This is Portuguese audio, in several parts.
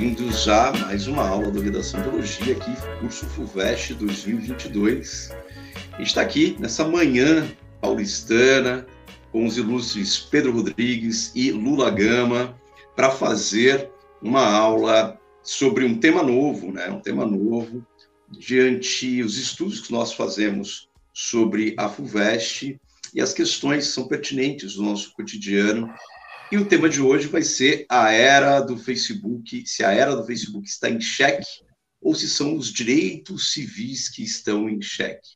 Bem-vindos a mais uma aula do Redação Biologia aqui, curso FUVEST 2022. A gente está aqui nessa manhã paulistana com os ilustres Pedro Rodrigues e Lula Gama para fazer uma aula sobre um tema novo, né? Um tema novo diante os estudos que nós fazemos sobre a FUVEST e as questões que são pertinentes do nosso cotidiano. E o tema de hoje vai ser a era do Facebook, se a era do Facebook está em xeque ou se são os direitos civis que estão em xeque.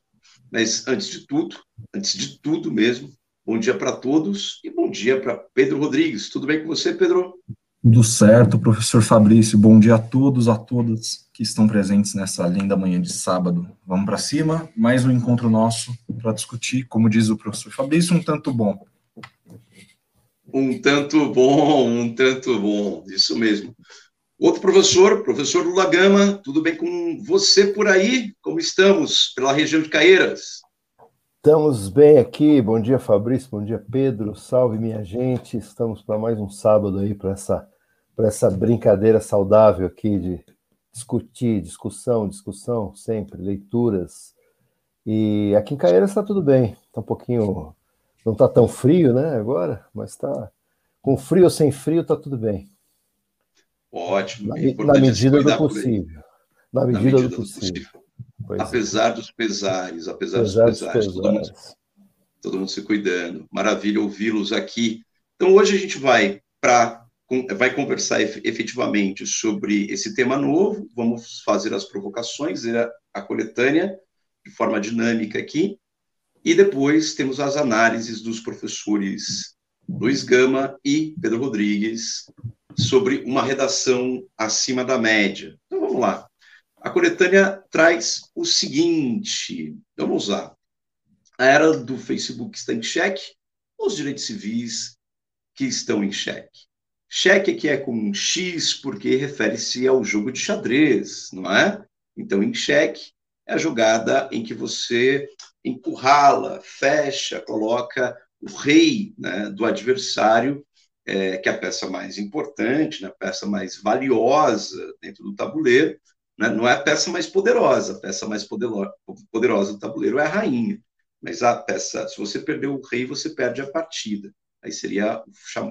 Mas antes de tudo, antes de tudo mesmo, bom dia para todos e bom dia para Pedro Rodrigues. Tudo bem com você, Pedro? Tudo certo, professor Fabrício. Bom dia a todos, a todas que estão presentes nessa linda manhã de sábado. Vamos para cima, mais um encontro nosso para discutir, como diz o professor Fabrício, um tanto bom. Um tanto bom, um tanto bom, isso mesmo. Outro professor, professor Lula Gama, tudo bem com você por aí? Como estamos pela região de Caeiras? Estamos bem aqui. Bom dia, Fabrício. Bom dia, Pedro. Salve, minha gente. Estamos para mais um sábado aí para essa essa brincadeira saudável aqui de discutir, discussão, discussão, sempre, leituras. E aqui em Caeiras está tudo bem, está um pouquinho. Não está tão frio, né, agora, mas está. Com frio ou sem frio, está tudo bem. Ótimo. Na, na medida do possível. Na medida, na medida do, do possível. possível. apesar é. dos pesares, apesar, apesar dos pesares, dos pesares. Todo, mundo, todo mundo se cuidando. Maravilha ouvi-los aqui. Então, hoje a gente vai para vai conversar efetivamente sobre esse tema novo, vamos fazer as provocações, a coletânea de forma dinâmica aqui, e depois temos as análises dos professores Luiz Gama e Pedro Rodrigues sobre uma redação acima da média. Então vamos lá. A coletânea traz o seguinte, vamos lá. A era do Facebook está em xeque, os direitos civis que estão em xeque. Cheque aqui é com X porque refere-se ao jogo de xadrez, não é? Então, em cheque é a jogada em que você encurrala, fecha, coloca o rei né, do adversário, é, que é a peça mais importante, né, a peça mais valiosa dentro do tabuleiro, né, não é a peça mais poderosa, a peça mais poderosa do tabuleiro é a rainha, mas a peça, se você perder o rei, você perde a partida. Aí seria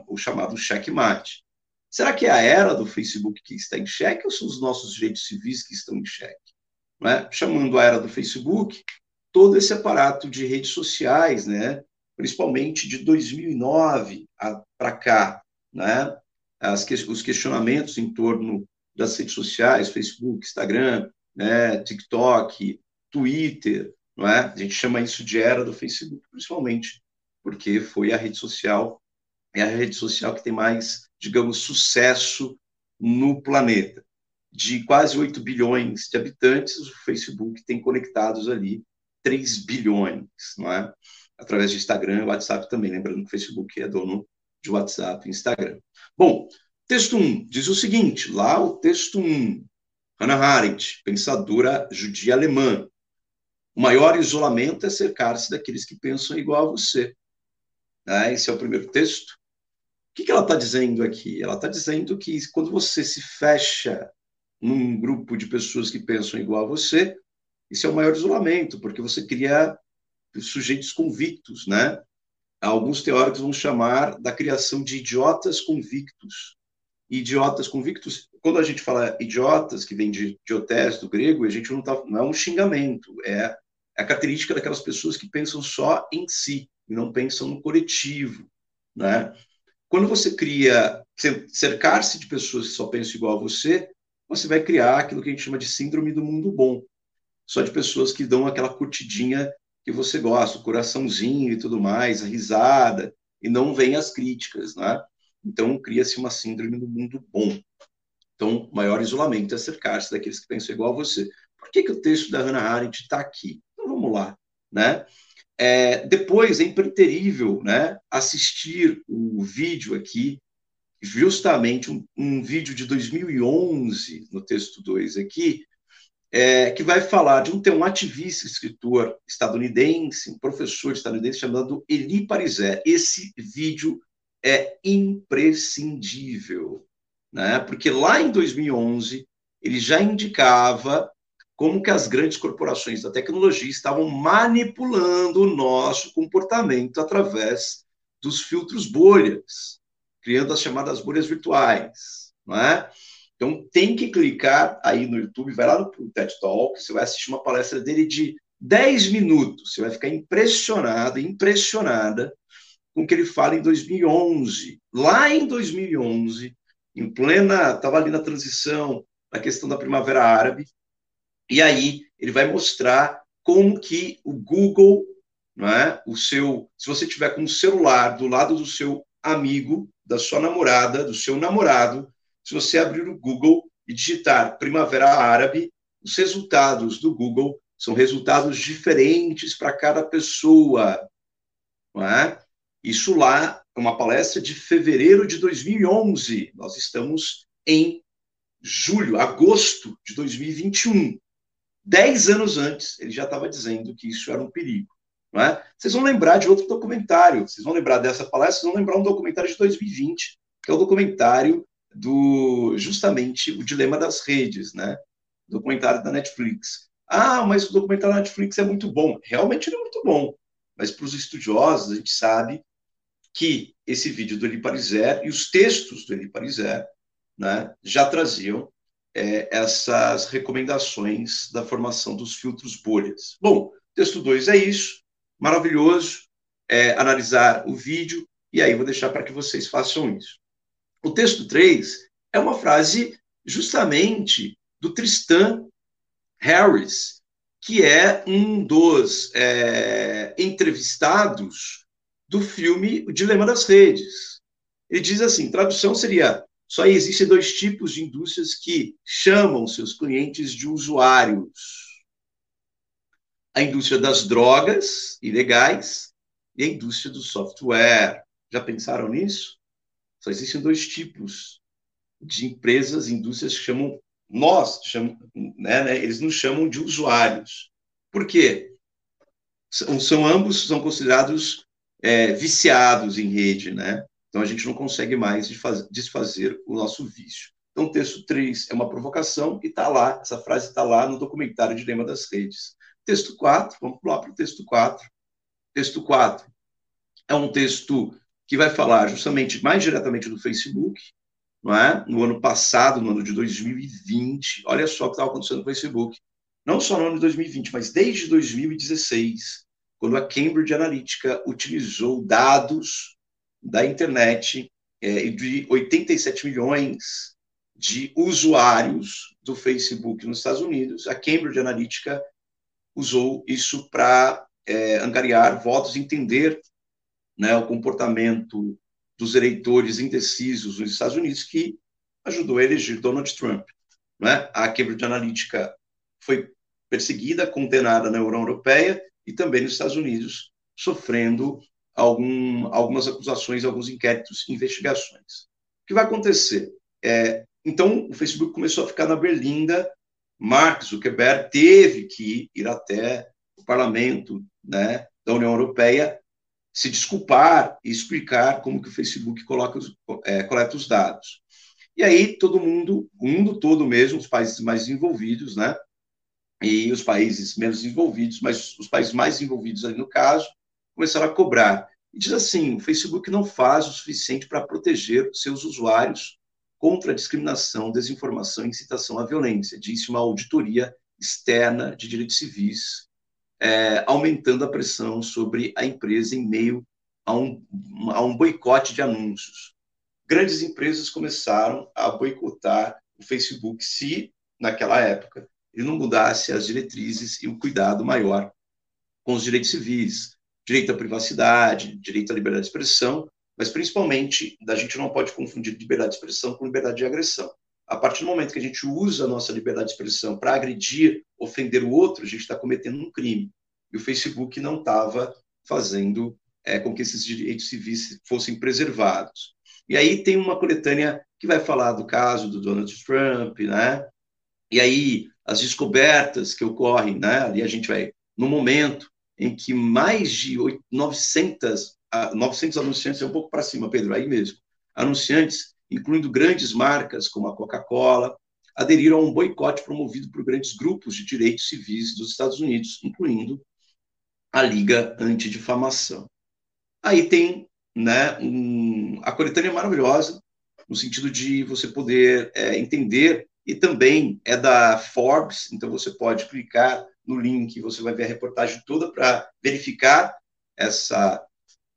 o chamado checkmate. Será que é a era do Facebook que está em xeque ou são os nossos direitos civis que estão em xeque? É? Chamando a era do Facebook, todo esse aparato de redes sociais, né? principalmente de 2009 para cá, né? As, os questionamentos em torno das redes sociais, Facebook, Instagram, né? TikTok, Twitter, não é? A gente chama isso de era do Facebook, principalmente porque foi a rede social, é a rede social que tem mais, digamos, sucesso no planeta. De quase 8 bilhões de habitantes, o Facebook tem conectados ali 3 bilhões, não é? Através de Instagram e WhatsApp também, lembrando que o Facebook é dono de WhatsApp e Instagram. Bom, texto 1 diz o seguinte, lá o texto 1, Hannah Arendt, pensadora judia alemã, o maior isolamento é cercar-se daqueles que pensam igual a você. Né? Esse é o primeiro texto. O que, que ela está dizendo aqui? Ela está dizendo que quando você se fecha num grupo de pessoas que pensam igual a você, isso é o maior isolamento, porque você cria sujeitos convictos, né? Alguns teóricos vão chamar da criação de idiotas convictos. Idiotas convictos, quando a gente fala idiotas, que vem de idiotés do grego, a gente não, tá, não é um xingamento, é a característica daquelas pessoas que pensam só em si e não pensam no coletivo, né? Quando você cria, cercar-se de pessoas que só pensam igual a você, você vai criar aquilo que a gente chama de síndrome do mundo bom. Só de pessoas que dão aquela curtidinha que você gosta, o coraçãozinho e tudo mais, a risada, e não vem as críticas, né? Então, cria-se uma síndrome do mundo bom. Então, maior isolamento é cercar-se daqueles que pensam igual a você. Por que, que o texto da Hannah Arendt está aqui? Então, vamos lá, né? É, depois é impreterível né, assistir o vídeo aqui, justamente um, um vídeo de 2011, no texto 2 aqui, é, que vai falar de um, tem um ativista, escritor estadunidense, um professor estadunidense chamado Eli Parizé. Esse vídeo é imprescindível. né? Porque lá em 2011 ele já indicava como que as grandes corporações da tecnologia estavam manipulando o nosso comportamento através dos filtros bolhas, criando as chamadas bolhas virtuais, não é? Então tem que clicar aí no YouTube, vai lá no TED Talk, você vai assistir uma palestra dele de 10 minutos, você vai ficar impressionado, impressionada com o que ele fala em 2011. Lá em 2011, em plena, estava ali na transição, na questão da Primavera Árabe, e aí ele vai mostrar como que o Google, não é, o seu, se você tiver com o celular do lado do seu amigo, da sua namorada, do seu namorado, se você abrir o Google e digitar Primavera Árabe, os resultados do Google são resultados diferentes para cada pessoa, é? Isso lá é uma palestra de fevereiro de 2011. Nós estamos em julho, agosto de 2021. Dez anos antes, ele já estava dizendo que isso era um perigo. É? Vocês vão lembrar de outro documentário, vocês vão lembrar dessa palestra, vocês vão lembrar um documentário de 2020, que é o documentário do justamente o dilema das redes, né? Documentário da Netflix. Ah, mas o documentário da Netflix é muito bom. Realmente ele é muito bom. Mas para os estudiosos, a gente sabe que esse vídeo do Eli Pariser e os textos do Eli Pariser né, já traziam é, essas recomendações da formação dos filtros bolhas. Bom, texto 2 é isso, maravilhoso, é, analisar o vídeo, e aí vou deixar para que vocês façam isso. O texto 3 é uma frase justamente do Tristan Harris, que é um dos é, entrevistados do filme O Dilema das Redes. Ele diz assim: tradução seria: só existem dois tipos de indústrias que chamam seus clientes de usuários. A indústria das drogas ilegais e a indústria do software. Já pensaram nisso? Só existem dois tipos de empresas, indústrias que chamam nós, chamam, né, né, eles nos chamam de usuários. Por quê? São, são ambos são considerados é, viciados em rede, né? Então a gente não consegue mais desfazer o nosso vício. Então o texto 3 é uma provocação e está lá, essa frase está lá no documentário Dilema das Redes. Texto 4, vamos lá para o texto 4. Texto 4 é um texto que vai falar justamente mais diretamente do Facebook, não é? No ano passado, no ano de 2020, olha só o que estava acontecendo no Facebook. Não só no ano de 2020, mas desde 2016 quando a Cambridge Analytica utilizou dados da internet é, de 87 milhões de usuários do Facebook nos Estados Unidos, a Cambridge Analytica usou isso para é, angariar votos, entender né, o comportamento dos eleitores indecisos nos Estados Unidos, que ajudou a eleger Donald Trump. Né? A Cambridge Analytica foi perseguida, condenada na União Europeia, e também nos Estados Unidos, sofrendo algum, algumas acusações, alguns inquéritos, investigações. O que vai acontecer? É, então, o Facebook começou a ficar na berlinda, Mark Zuckerberg teve que ir até o parlamento né, da União Europeia se desculpar e explicar como que o Facebook coloca os, é, coleta os dados. E aí todo mundo, o mundo todo mesmo, os países mais envolvidos, né, e os países menos envolvidos, mas os países mais envolvidos ali no caso, começaram a cobrar. E diz assim: o Facebook não faz o suficiente para proteger seus usuários contra a discriminação, desinformação e incitação à violência, disse uma auditoria externa de direitos civis, é, aumentando a pressão sobre a empresa em meio a um, a um boicote de anúncios. Grandes empresas começaram a boicotar o Facebook se, naquela época, ele não mudasse as diretrizes e o cuidado maior com os direitos civis, direito à privacidade, direito à liberdade de expressão, mas principalmente a gente não pode confundir liberdade de expressão com liberdade de agressão. A partir do momento que a gente usa a nossa liberdade de expressão para agredir, ofender o outro, a gente está cometendo um crime. E o Facebook não estava fazendo é, com que esses direitos civis fossem preservados. E aí tem uma coletânea que vai falar do caso do Donald Trump, né? E aí as descobertas que ocorrem, né? Ali a gente vai no momento em que mais de 900 900 anunciantes é um pouco para cima, Pedro, aí mesmo. Anunciantes incluindo grandes marcas como a Coca-Cola, aderiram a um boicote promovido por grandes grupos de direitos civis dos Estados Unidos, incluindo a Liga Antidifamação. Aí tem né, um, a coletânea é maravilhosa, no sentido de você poder é, entender, e também é da Forbes, então você pode clicar no link, você vai ver a reportagem toda para verificar essa,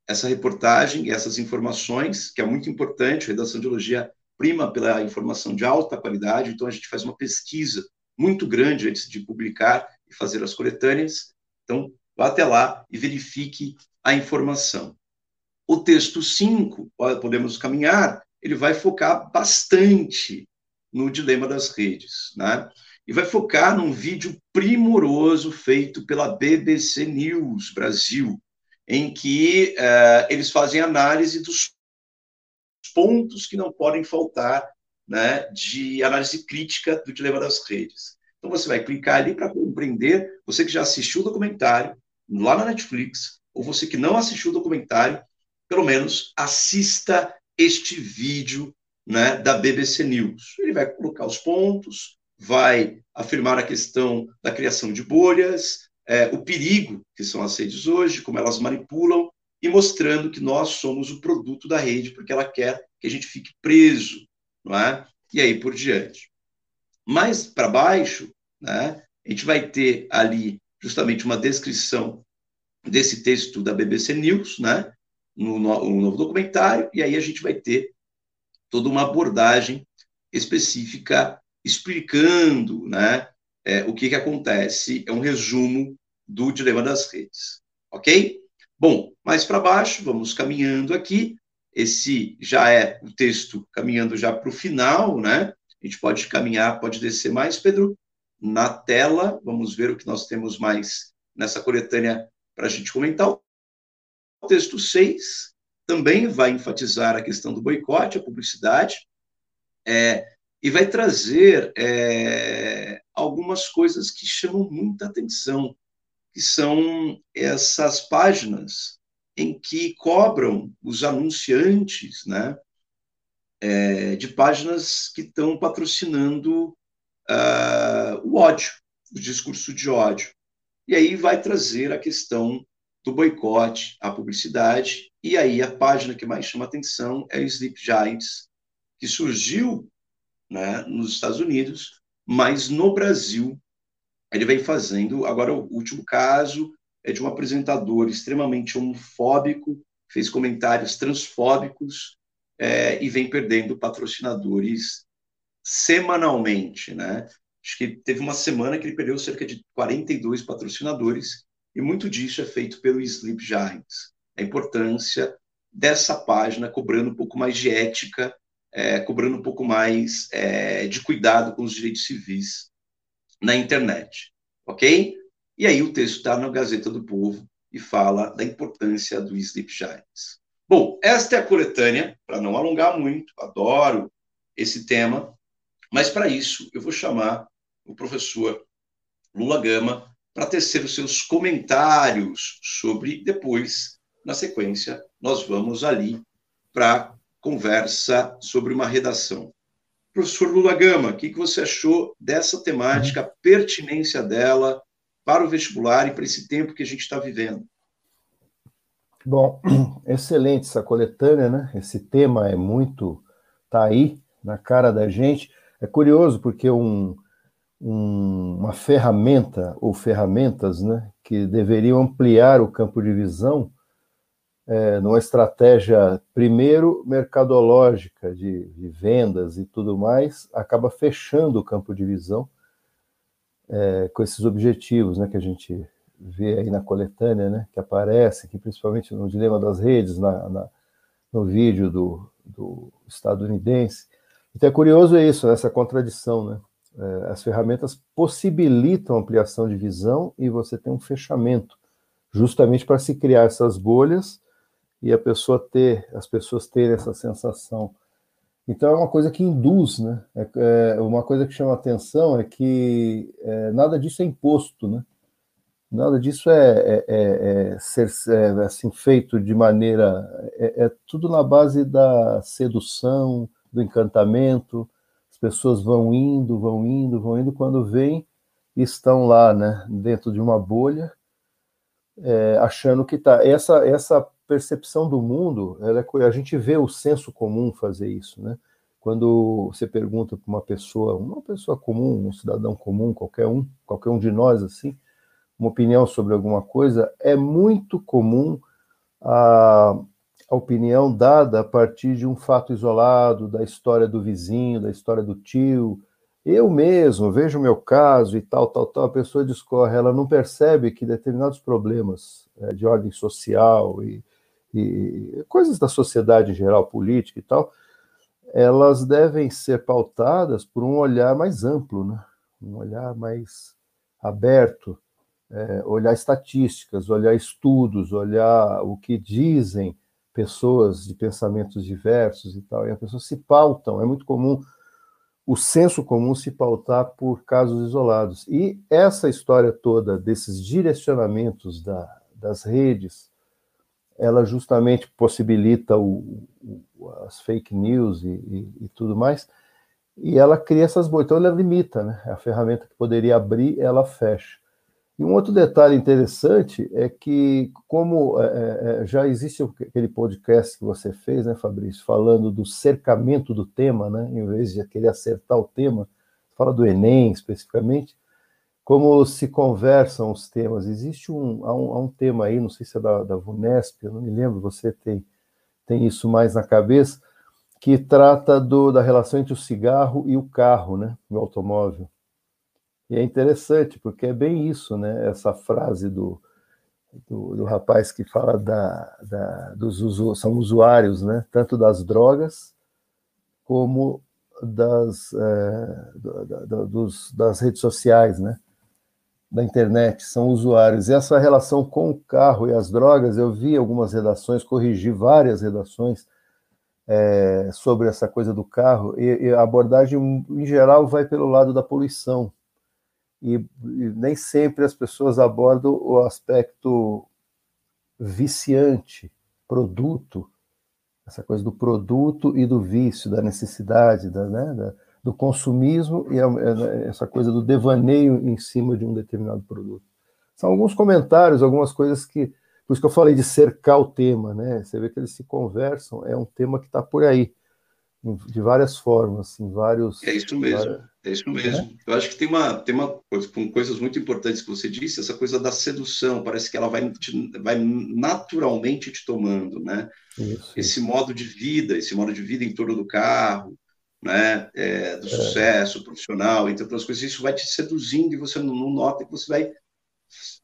essa reportagem, essas informações, que é muito importante, a redação de elogia prima pela informação de alta qualidade, então a gente faz uma pesquisa muito grande antes de publicar e fazer as coletâneas, então vá até lá e verifique a informação. O texto 5, podemos caminhar, ele vai focar bastante no dilema das redes, né? E vai focar num vídeo primoroso feito pela BBC News Brasil, em que uh, eles fazem análise dos pontos que não podem faltar né, de análise crítica do dilema das redes. Então você vai clicar ali para compreender, você que já assistiu o documentário lá na Netflix, ou você que não assistiu o documentário, pelo menos assista este vídeo né, da BBC News. Ele vai colocar os pontos, vai afirmar a questão da criação de bolhas, é, o perigo que são as redes hoje, como elas manipulam, e mostrando que nós somos o produto da rede, porque ela quer que a gente fique preso, não é? E aí por diante. Mais para baixo, né, a gente vai ter ali justamente uma descrição desse texto da BBC News, né, no, no novo documentário, e aí a gente vai ter toda uma abordagem específica explicando né, é, o que, que acontece, é um resumo do dilema das redes, ok? Bom, mais para baixo, vamos caminhando aqui, esse já é o texto caminhando já para o final, né? A gente pode caminhar, pode descer mais, Pedro, na tela, vamos ver o que nós temos mais nessa coletânea para a gente comentar. O texto 6 também vai enfatizar a questão do boicote, a publicidade, é, e vai trazer é, algumas coisas que chamam muita atenção, que são essas páginas em que cobram os anunciantes, né, é, de páginas que estão patrocinando uh, o ódio, o discurso de ódio. E aí vai trazer a questão do boicote à publicidade. E aí a página que mais chama atenção é o Sleep Giants, que surgiu né, nos Estados Unidos, mas no Brasil ele vem fazendo. Agora, o último caso é de um apresentador extremamente homofóbico, fez comentários transfóbicos é, e vem perdendo patrocinadores semanalmente, né? Acho que teve uma semana que ele perdeu cerca de 42 patrocinadores e muito disso é feito pelo Sleep Giants. A importância dessa página cobrando um pouco mais de ética, é, cobrando um pouco mais é, de cuidado com os direitos civis na internet, ok? E aí o texto está na Gazeta do Povo e fala da importância do Sleep Giants. Bom, esta é a coletânea, para não alongar muito, adoro esse tema, mas para isso eu vou chamar o professor Lula Gama para tecer os seus comentários sobre. Depois, na sequência, nós vamos ali para conversa sobre uma redação. Professor Lula Gama, o que, que você achou dessa temática, a pertinência dela para o vestibular e para esse tempo que a gente está vivendo? Bom, excelente essa coletânea, né? Esse tema é muito. está aí, na cara da gente. É curioso porque um, um, uma ferramenta ou ferramentas né, que deveriam ampliar o campo de visão é, numa estratégia, primeiro, mercadológica, de, de, vendas e tudo mais, acaba fechando o campo de visão é, com esses objetivos né, que a gente vê aí na coletânea, né, que aparece, que principalmente no Dilema das Redes, na, na no vídeo do, do estadunidense. Então é curioso isso, essa contradição, né? É, as ferramentas possibilitam ampliação de visão e você tem um fechamento, justamente para se criar essas bolhas e a pessoa ter, as pessoas terem essa sensação. Então é uma coisa que induz, né? É, é uma coisa que chama atenção é que é, nada disso é imposto, né? Nada disso é, é, é, é ser assim feito de maneira é, tudo na base da sedução, do encantamento, as pessoas vão indo, vão indo, vão indo, quando vêm, estão lá, né, dentro de uma bolha, achando que está. Essa, essa percepção do mundo, é, a gente vê o senso comum fazer isso, né? Quando você pergunta para uma pessoa, uma pessoa comum, um cidadão comum, qualquer um, qualquer um de nós, assim, uma opinião sobre alguma coisa, é muito comum a, a opinião dada a partir de um fato isolado, da história do vizinho, da história do tio. Eu mesmo vejo o meu caso e tal, tal, tal, a pessoa discorre, ela não percebe que determinados problemas é, de ordem social e, e coisas da sociedade em geral, política e tal, elas devem ser pautadas por um olhar mais amplo, né? um olhar mais aberto, é, olhar estatísticas, olhar estudos, olhar o que dizem pessoas de pensamentos diversos e tal, e as pessoas se pautam, é muito comum o senso comum se pautar por casos isolados. E essa história toda desses direcionamentos da, das redes, ela justamente possibilita o, o, as fake news e, e, e, tudo mais, e ela cria essas bolhas. Então ela limita, né? A ferramenta que poderia abrir, ela fecha. E um outro detalhe interessante é que, como é, é, é, já existe aquele podcast que você fez, né, Fabrício, falando do cercamento do tema, né, em vez de querer acertar o tema, fala do Enem especificamente, como se conversam os temas. Existe um, há um, há um tema aí, não sei se é da, da VUNESP, eu não me lembro, você tem, tem isso mais na cabeça, que trata do, da relação entre o cigarro e o carro, né, o automóvel. E é interessante, porque é bem isso, né? Essa frase do, do, do rapaz que fala da, da, dos usu, são usuários, né? Tanto das drogas como das, é, da, da, dos, das redes sociais, né? Da internet, são usuários. E essa relação com o carro e as drogas, eu vi algumas redações, corrigi várias redações é, sobre essa coisa do carro, e, e a abordagem, em geral, vai pelo lado da poluição e, e nem sempre as pessoas abordam o aspecto viciante, produto, essa coisa do produto e do vício, da necessidade, da, né, da, do consumismo e a, essa coisa do devaneio em cima de um determinado produto. São alguns comentários, algumas coisas que. Por isso que eu falei de cercar o tema, né? Você vê que eles se conversam, é um tema que está por aí de várias formas, em vários. É isso mesmo, várias... é isso mesmo. É? Eu acho que tem uma, tem uma com coisas muito importantes que você disse, essa coisa da sedução, parece que ela vai, te, vai naturalmente te tomando, né? Isso, esse isso. modo de vida, esse modo de vida em torno do carro, né? É, do é. sucesso profissional, entre outras coisas, isso vai te seduzindo e você não, não nota que você vai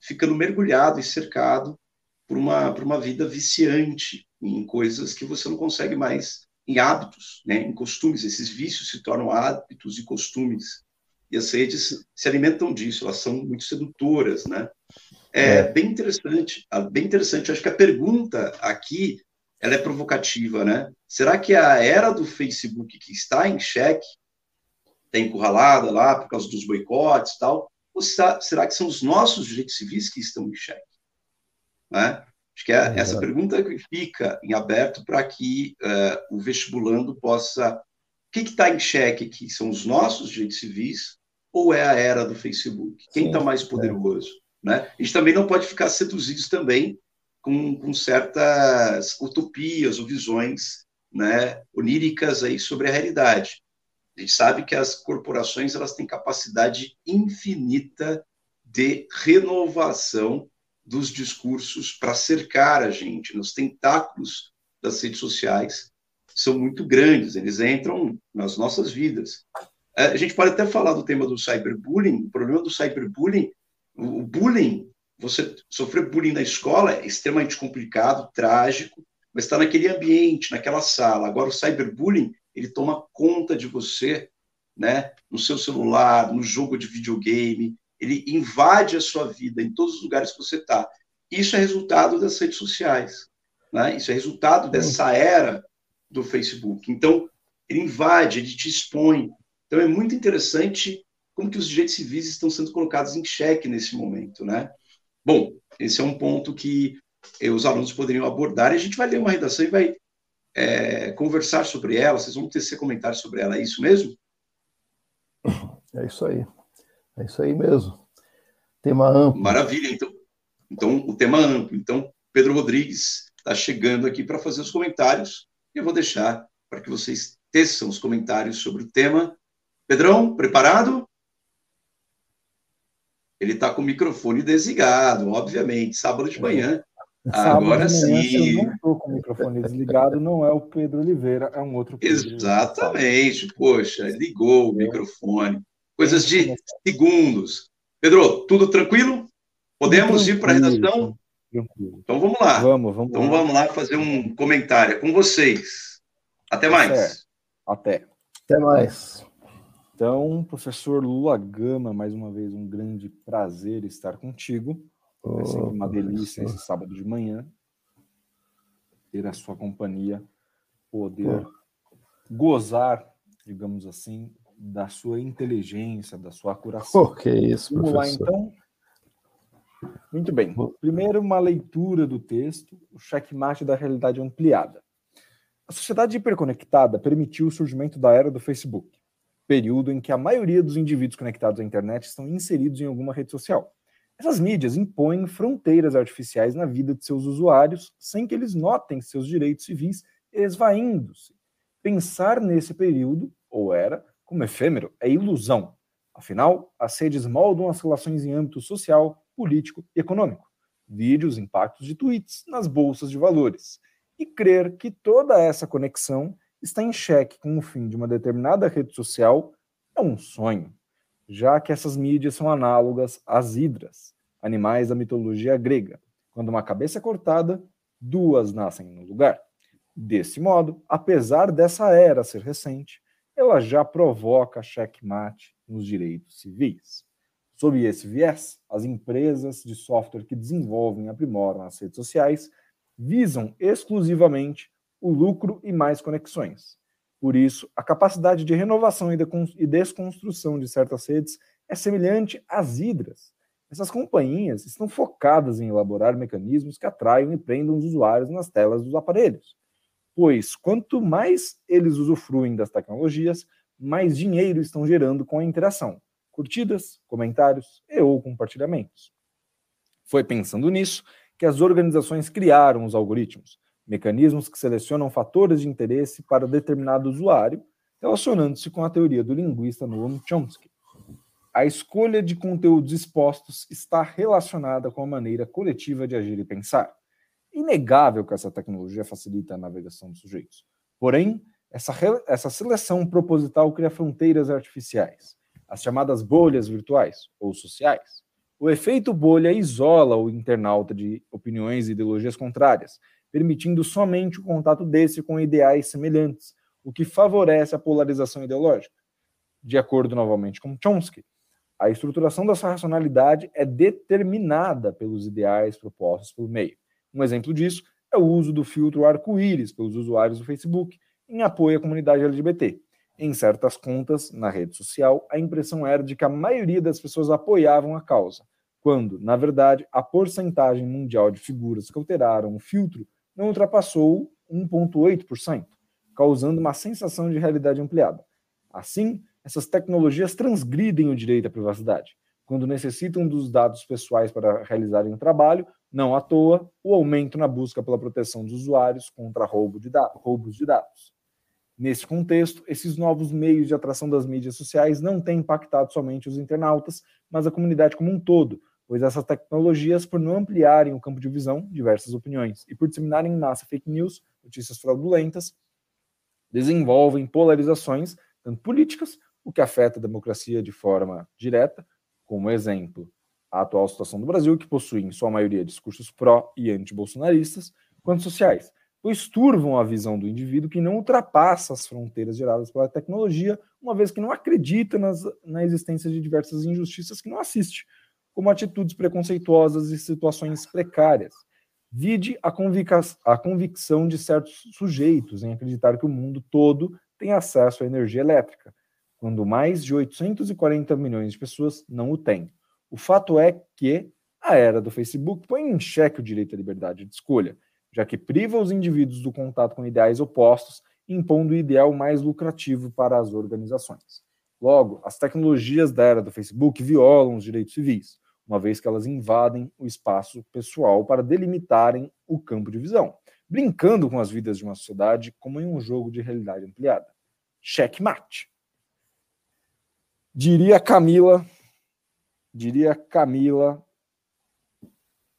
ficando mergulhado e cercado por uma, por uma vida viciante em coisas que você não consegue mais em hábitos, né, em costumes. Esses vícios se tornam hábitos e costumes. E as redes se alimentam disso, elas são muito sedutoras, né? É, é. bem interessante, bem interessante. acho que a pergunta aqui ela é provocativa, né? Será que a era do Facebook que está em xeque, está encurralada lá por causa dos boicotes e tal, ou será que são os nossos direitos civis que estão em xeque? Né? Acho que é essa pergunta que fica em aberto para que uh, o vestibulando possa. O que está em xeque aqui? São os nossos direitos civis ou é a era do Facebook? Quem está mais é. poderoso? É. Né? A gente também não pode ficar seduzidos também com, com certas utopias ou visões né, oníricas aí sobre a realidade. A gente sabe que as corporações elas têm capacidade infinita de renovação dos discursos para cercar a gente, nos tentáculos das redes sociais são muito grandes, eles entram nas nossas vidas. É, a gente pode até falar do tema do cyberbullying, o problema do cyberbullying, o bullying, você sofrer bullying na escola é extremamente complicado, trágico, mas está naquele ambiente, naquela sala. Agora o cyberbullying, ele toma conta de você, né, no seu celular, no jogo de videogame, ele invade a sua vida em todos os lugares que você está. Isso é resultado das redes sociais, né? Isso é resultado dessa era do Facebook. Então, ele invade, ele te expõe. Então, é muito interessante como que os direitos civis estão sendo colocados em xeque nesse momento, né? Bom, esse é um ponto que os alunos poderiam abordar e a gente vai ler uma redação e vai é, conversar sobre ela, vocês vão tecer comentários sobre ela, é isso mesmo? É isso aí. É isso aí mesmo. Tema amplo. Maravilha, então. Então, o tema amplo. Então, Pedro Rodrigues está chegando aqui para fazer os comentários. E eu vou deixar para que vocês teçam os comentários sobre o tema. Pedrão, preparado? Ele está com o microfone desligado, obviamente, sábado de manhã. Agora de manhã, sim. eu não estou com o microfone desligado, não é o Pedro Oliveira, é um outro Pedro. Exatamente, poxa, ligou o microfone. Coisas de segundos. Pedro, tudo tranquilo? Podemos ir para a redação? Tranquilo. Então vamos lá. Vamos, vamos. Então lá. vamos lá fazer um comentário com vocês. Até mais. Até. Até mais. Então, professor Lula Gama, mais uma vez um grande prazer estar contigo. É sempre uma delícia esse sábado de manhã ter a sua companhia, poder gozar, digamos assim, da sua inteligência, da sua curação. Oh, que isso, Vamos professor. lá, então. Muito bem. Primeiro, uma leitura do texto, o checkmate da realidade ampliada. A sociedade hiperconectada permitiu o surgimento da era do Facebook, período em que a maioria dos indivíduos conectados à internet estão inseridos em alguma rede social. Essas mídias impõem fronteiras artificiais na vida de seus usuários sem que eles notem seus direitos civis esvaindo-se. Pensar nesse período, ou era, como efêmero é ilusão. Afinal, as redes moldam as relações em âmbito social, político e econômico. Vídeos, os impactos de tweets nas bolsas de valores. E crer que toda essa conexão está em xeque com o fim de uma determinada rede social é um sonho, já que essas mídias são análogas às hidras, animais da mitologia grega. Quando uma cabeça é cortada, duas nascem no lugar. Desse modo, apesar dessa era ser recente, ela já provoca checkmate nos direitos civis. Sob esse viés, as empresas de software que desenvolvem e aprimoram as redes sociais visam exclusivamente o lucro e mais conexões. Por isso, a capacidade de renovação e desconstrução de certas redes é semelhante às hidras. Essas companhias estão focadas em elaborar mecanismos que atraiam e prendam os usuários nas telas dos aparelhos pois quanto mais eles usufruem das tecnologias, mais dinheiro estão gerando com a interação, curtidas, comentários e ou compartilhamentos. Foi pensando nisso que as organizações criaram os algoritmos, mecanismos que selecionam fatores de interesse para determinado usuário, relacionando-se com a teoria do linguista Noam Chomsky. A escolha de conteúdos expostos está relacionada com a maneira coletiva de agir e pensar inegável que essa tecnologia facilita a navegação dos sujeitos. Porém, essa, essa seleção proposital cria fronteiras artificiais, as chamadas bolhas virtuais ou sociais. O efeito bolha isola o internauta de opiniões e ideologias contrárias, permitindo somente o contato desse com ideais semelhantes, o que favorece a polarização ideológica. De acordo novamente com Chomsky, a estruturação dessa racionalidade é determinada pelos ideais propostos pelo meio. Um exemplo disso é o uso do filtro arco-íris pelos usuários do Facebook em apoio à comunidade LGBT. Em certas contas na rede social, a impressão era de que a maioria das pessoas apoiavam a causa, quando, na verdade, a porcentagem mundial de figuras que alteraram o filtro não ultrapassou 1,8%, causando uma sensação de realidade ampliada. Assim, essas tecnologias transgridem o direito à privacidade, quando necessitam dos dados pessoais para realizarem o trabalho não à toa, o aumento na busca pela proteção dos usuários contra roubo de roubos de dados. Nesse contexto, esses novos meios de atração das mídias sociais não têm impactado somente os internautas, mas a comunidade como um todo, pois essas tecnologias, por não ampliarem o campo de visão, diversas opiniões, e por disseminarem em massa fake news, notícias fraudulentas, desenvolvem polarizações, tanto políticas, o que afeta a democracia de forma direta, como exemplo, a atual situação do Brasil, que possui, em sua maioria, discursos pró e anti-bolsonaristas, quanto sociais, pois turvam a visão do indivíduo que não ultrapassa as fronteiras geradas pela tecnologia, uma vez que não acredita nas, na existência de diversas injustiças que não assiste, como atitudes preconceituosas e situações precárias. Vide a, convica a convicção de certos sujeitos em acreditar que o mundo todo tem acesso à energia elétrica, quando mais de 840 milhões de pessoas não o têm. O fato é que a era do Facebook põe em xeque o direito à liberdade de escolha, já que priva os indivíduos do contato com ideais opostos, impondo o ideal mais lucrativo para as organizações. Logo, as tecnologias da era do Facebook violam os direitos civis, uma vez que elas invadem o espaço pessoal para delimitarem o campo de visão, brincando com as vidas de uma sociedade como em um jogo de realidade ampliada. Checkmate. Diria Camila, diria Camila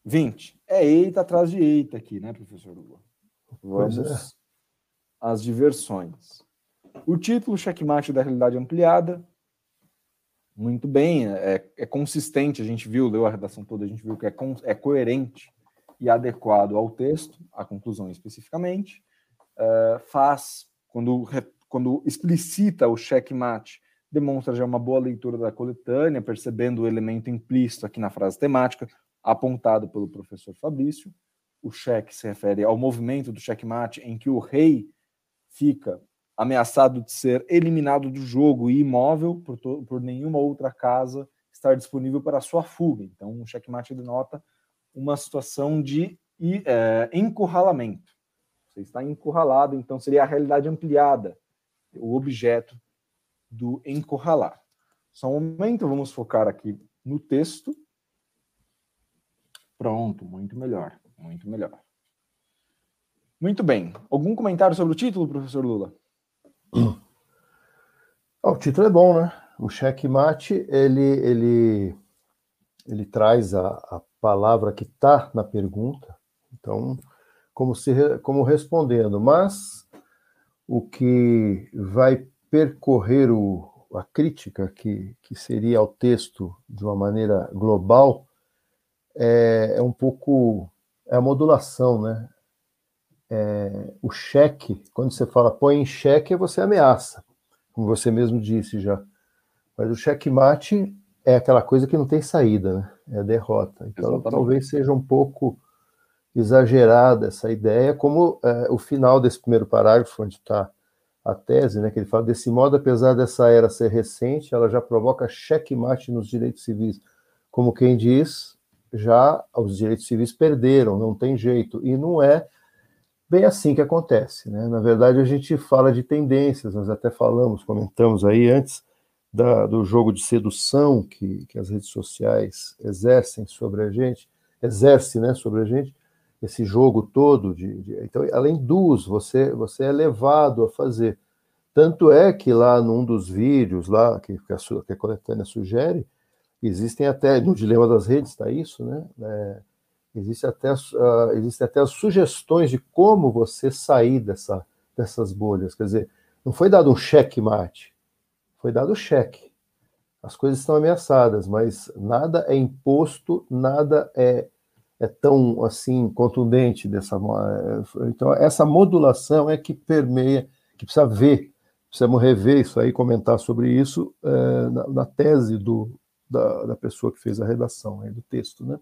20. É eita atrás de eita aqui, né, professor Lula? Vamos é. às diversões. O título Checkmate da Realidade Ampliada, muito bem, é, é, consistente, a gente viu, leu a redação toda, a gente viu que é, é coerente e adequado ao texto, à conclusão especificamente, uh, faz, quando, quando explicita o checkmate, demonstra já uma boa leitura da coletânea, percebendo o elemento implícito aqui na frase temática, apontado pelo professor Fabrício. O cheque se refere ao movimento do checkmate em que o rei fica ameaçado de ser eliminado do jogo e imóvel por, por nenhuma outra casa estar disponível para sua fuga. Então, o checkmate denota uma situação de é, encurralamento. Você está encurralado, então seria a realidade ampliada, o objeto do encurralar. Só um momento, vamos focar aqui no texto. Pronto, muito melhor, muito melhor. Muito bem. Algum comentário sobre o título, professor Lula? Oh, o título é bom, né? O checkmate, ele, ele, ele traz a, a palavra que está na pergunta, então, como, se, como respondendo, mas o que vai percorrer o, a crítica, que, que seria ao texto de uma maneira global, é, é um pouco é a modulação, né? É, o cheque, quando você fala põe em cheque, você ameaça, como você mesmo disse já. Mas o checkmate é aquela coisa que não tem saída, né? É a derrota. Então Exatamente. talvez seja um pouco exagerada essa ideia, como é, o final desse primeiro parágrafo, onde está a tese, né, que ele fala, desse modo, apesar dessa era ser recente, ela já provoca checkmate nos direitos civis. Como quem diz, já os direitos civis perderam, não tem jeito. E não é bem assim que acontece. Né? Na verdade, a gente fala de tendências, nós até falamos, comentamos aí antes da, do jogo de sedução que, que as redes sociais exercem sobre a gente, exerce né, sobre a gente, esse jogo todo de, de então ela induz você você é levado a fazer tanto é que lá num dos vídeos lá que, que, a, que a coletânea sugere existem até no dilema das redes está isso né é, Existe até, uh, existem até sugestões de como você sair dessa, dessas bolhas. Quer dizer, não foi dado um cheque mate, foi dado cheque. As coisas estão ameaçadas, mas nada é imposto, nada é, é tão assim contundente dessa. Então, essa modulação é que permeia, que precisa ver, precisamos rever isso aí, comentar sobre isso é, na, na, tese do, da, da pessoa que fez a redação aí, do texto, né?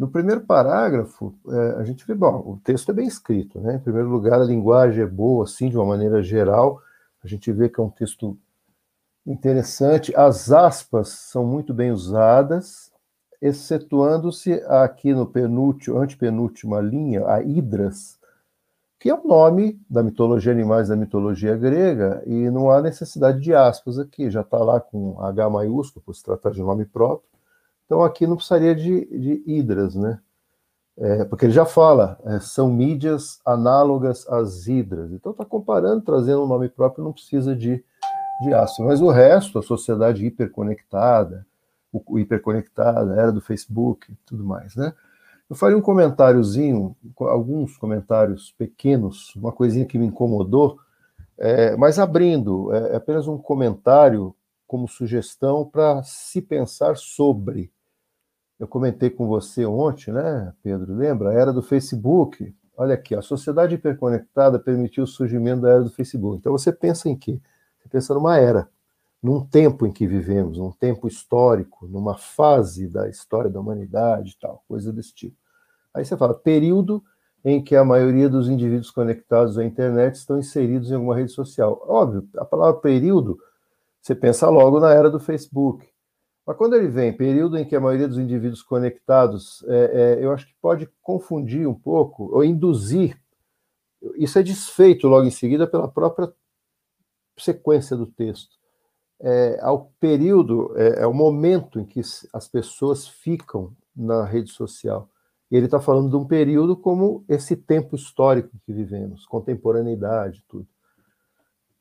No primeiro parágrafo, é, a gente vê, bom, o texto é bem escrito, né? Em primeiro lugar, a linguagem é boa, assim, de uma maneira geral. A gente vê que é um texto interessante. As aspas são muito bem usadas, excetuando-se aqui no penúltimo, antepenúltima linha, a Hidras, que é o nome da mitologia animais da mitologia grega, e não há necessidade de aspas aqui, já está lá com H maiúsculo, por se tratar de nome próprio. Então aqui não precisaria de, de hidras, né? É, porque ele já fala, é, são mídias análogas às hidras. Então está comparando, trazendo um nome próprio, não precisa de, de. Mas o resto, a sociedade hiperconectada, o, o hiperconectada, era do Facebook, tudo mais, né? Eu faria um comentáriozinho, alguns comentários pequenos, uma coisinha que me incomodou, é, mas abrindo, é, é apenas um comentário como sugestão para se pensar sobre eu comentei com você ontem, né, Pedro? Lembra? A era do Facebook. Olha aqui, a sociedade hiperconectada permitiu o surgimento da era do Facebook. Então você pensa em quê? Você pensa numa era, num tempo em que vivemos, num tempo histórico, numa fase da história da humanidade tal, coisa desse tipo. Aí você fala, período em que a maioria dos indivíduos conectados à internet estão inseridos em alguma rede social. Óbvio, a palavra período, você pensa logo na era do Facebook. Mas quando ele vem, período em que a maioria dos indivíduos conectados, é, é, eu acho que pode confundir um pouco, ou induzir. Isso é desfeito logo em seguida pela própria sequência do texto. É, ao período, é, é o momento em que as pessoas ficam na rede social. E ele está falando de um período como esse tempo histórico que vivemos, contemporaneidade, tudo.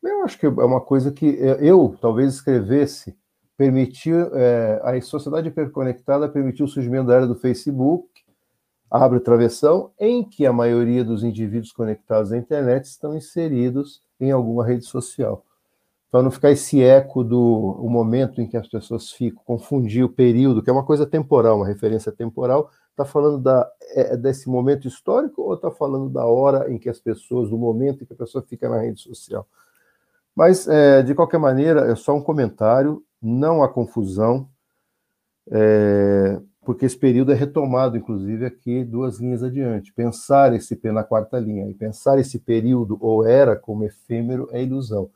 Eu acho que é uma coisa que eu talvez escrevesse permitir é, a sociedade hiperconectada permitiu o surgimento da era do Facebook, abre travessão, em que a maioria dos indivíduos conectados à internet estão inseridos em alguma rede social. Para não ficar esse eco do o momento em que as pessoas ficam, confundir o período, que é uma coisa temporal, uma referência temporal, está falando da, é, desse momento histórico ou está falando da hora em que as pessoas, do momento em que a pessoa fica na rede social? Mas, é, de qualquer maneira, é só um comentário não há confusão, é, porque esse período é retomado, inclusive, aqui duas linhas adiante. Pensar esse P na quarta linha e pensar esse período ou era como efêmero é ilusão.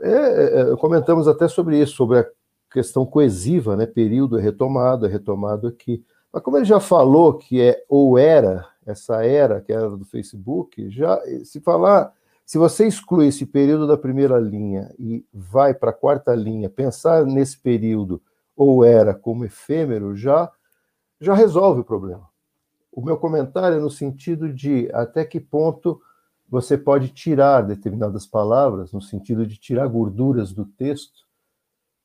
É, é, é, comentamos até sobre isso, sobre a questão coesiva, né? Período é retomado, é retomado aqui. Mas como ele já falou que é ou era, essa era, que era do Facebook, já se falar se você exclui esse período da primeira linha e vai para a quarta linha, pensar nesse período ou era como efêmero, já, já resolve o problema. O meu comentário é no sentido de até que ponto você pode tirar determinadas palavras, no sentido de tirar gorduras do texto,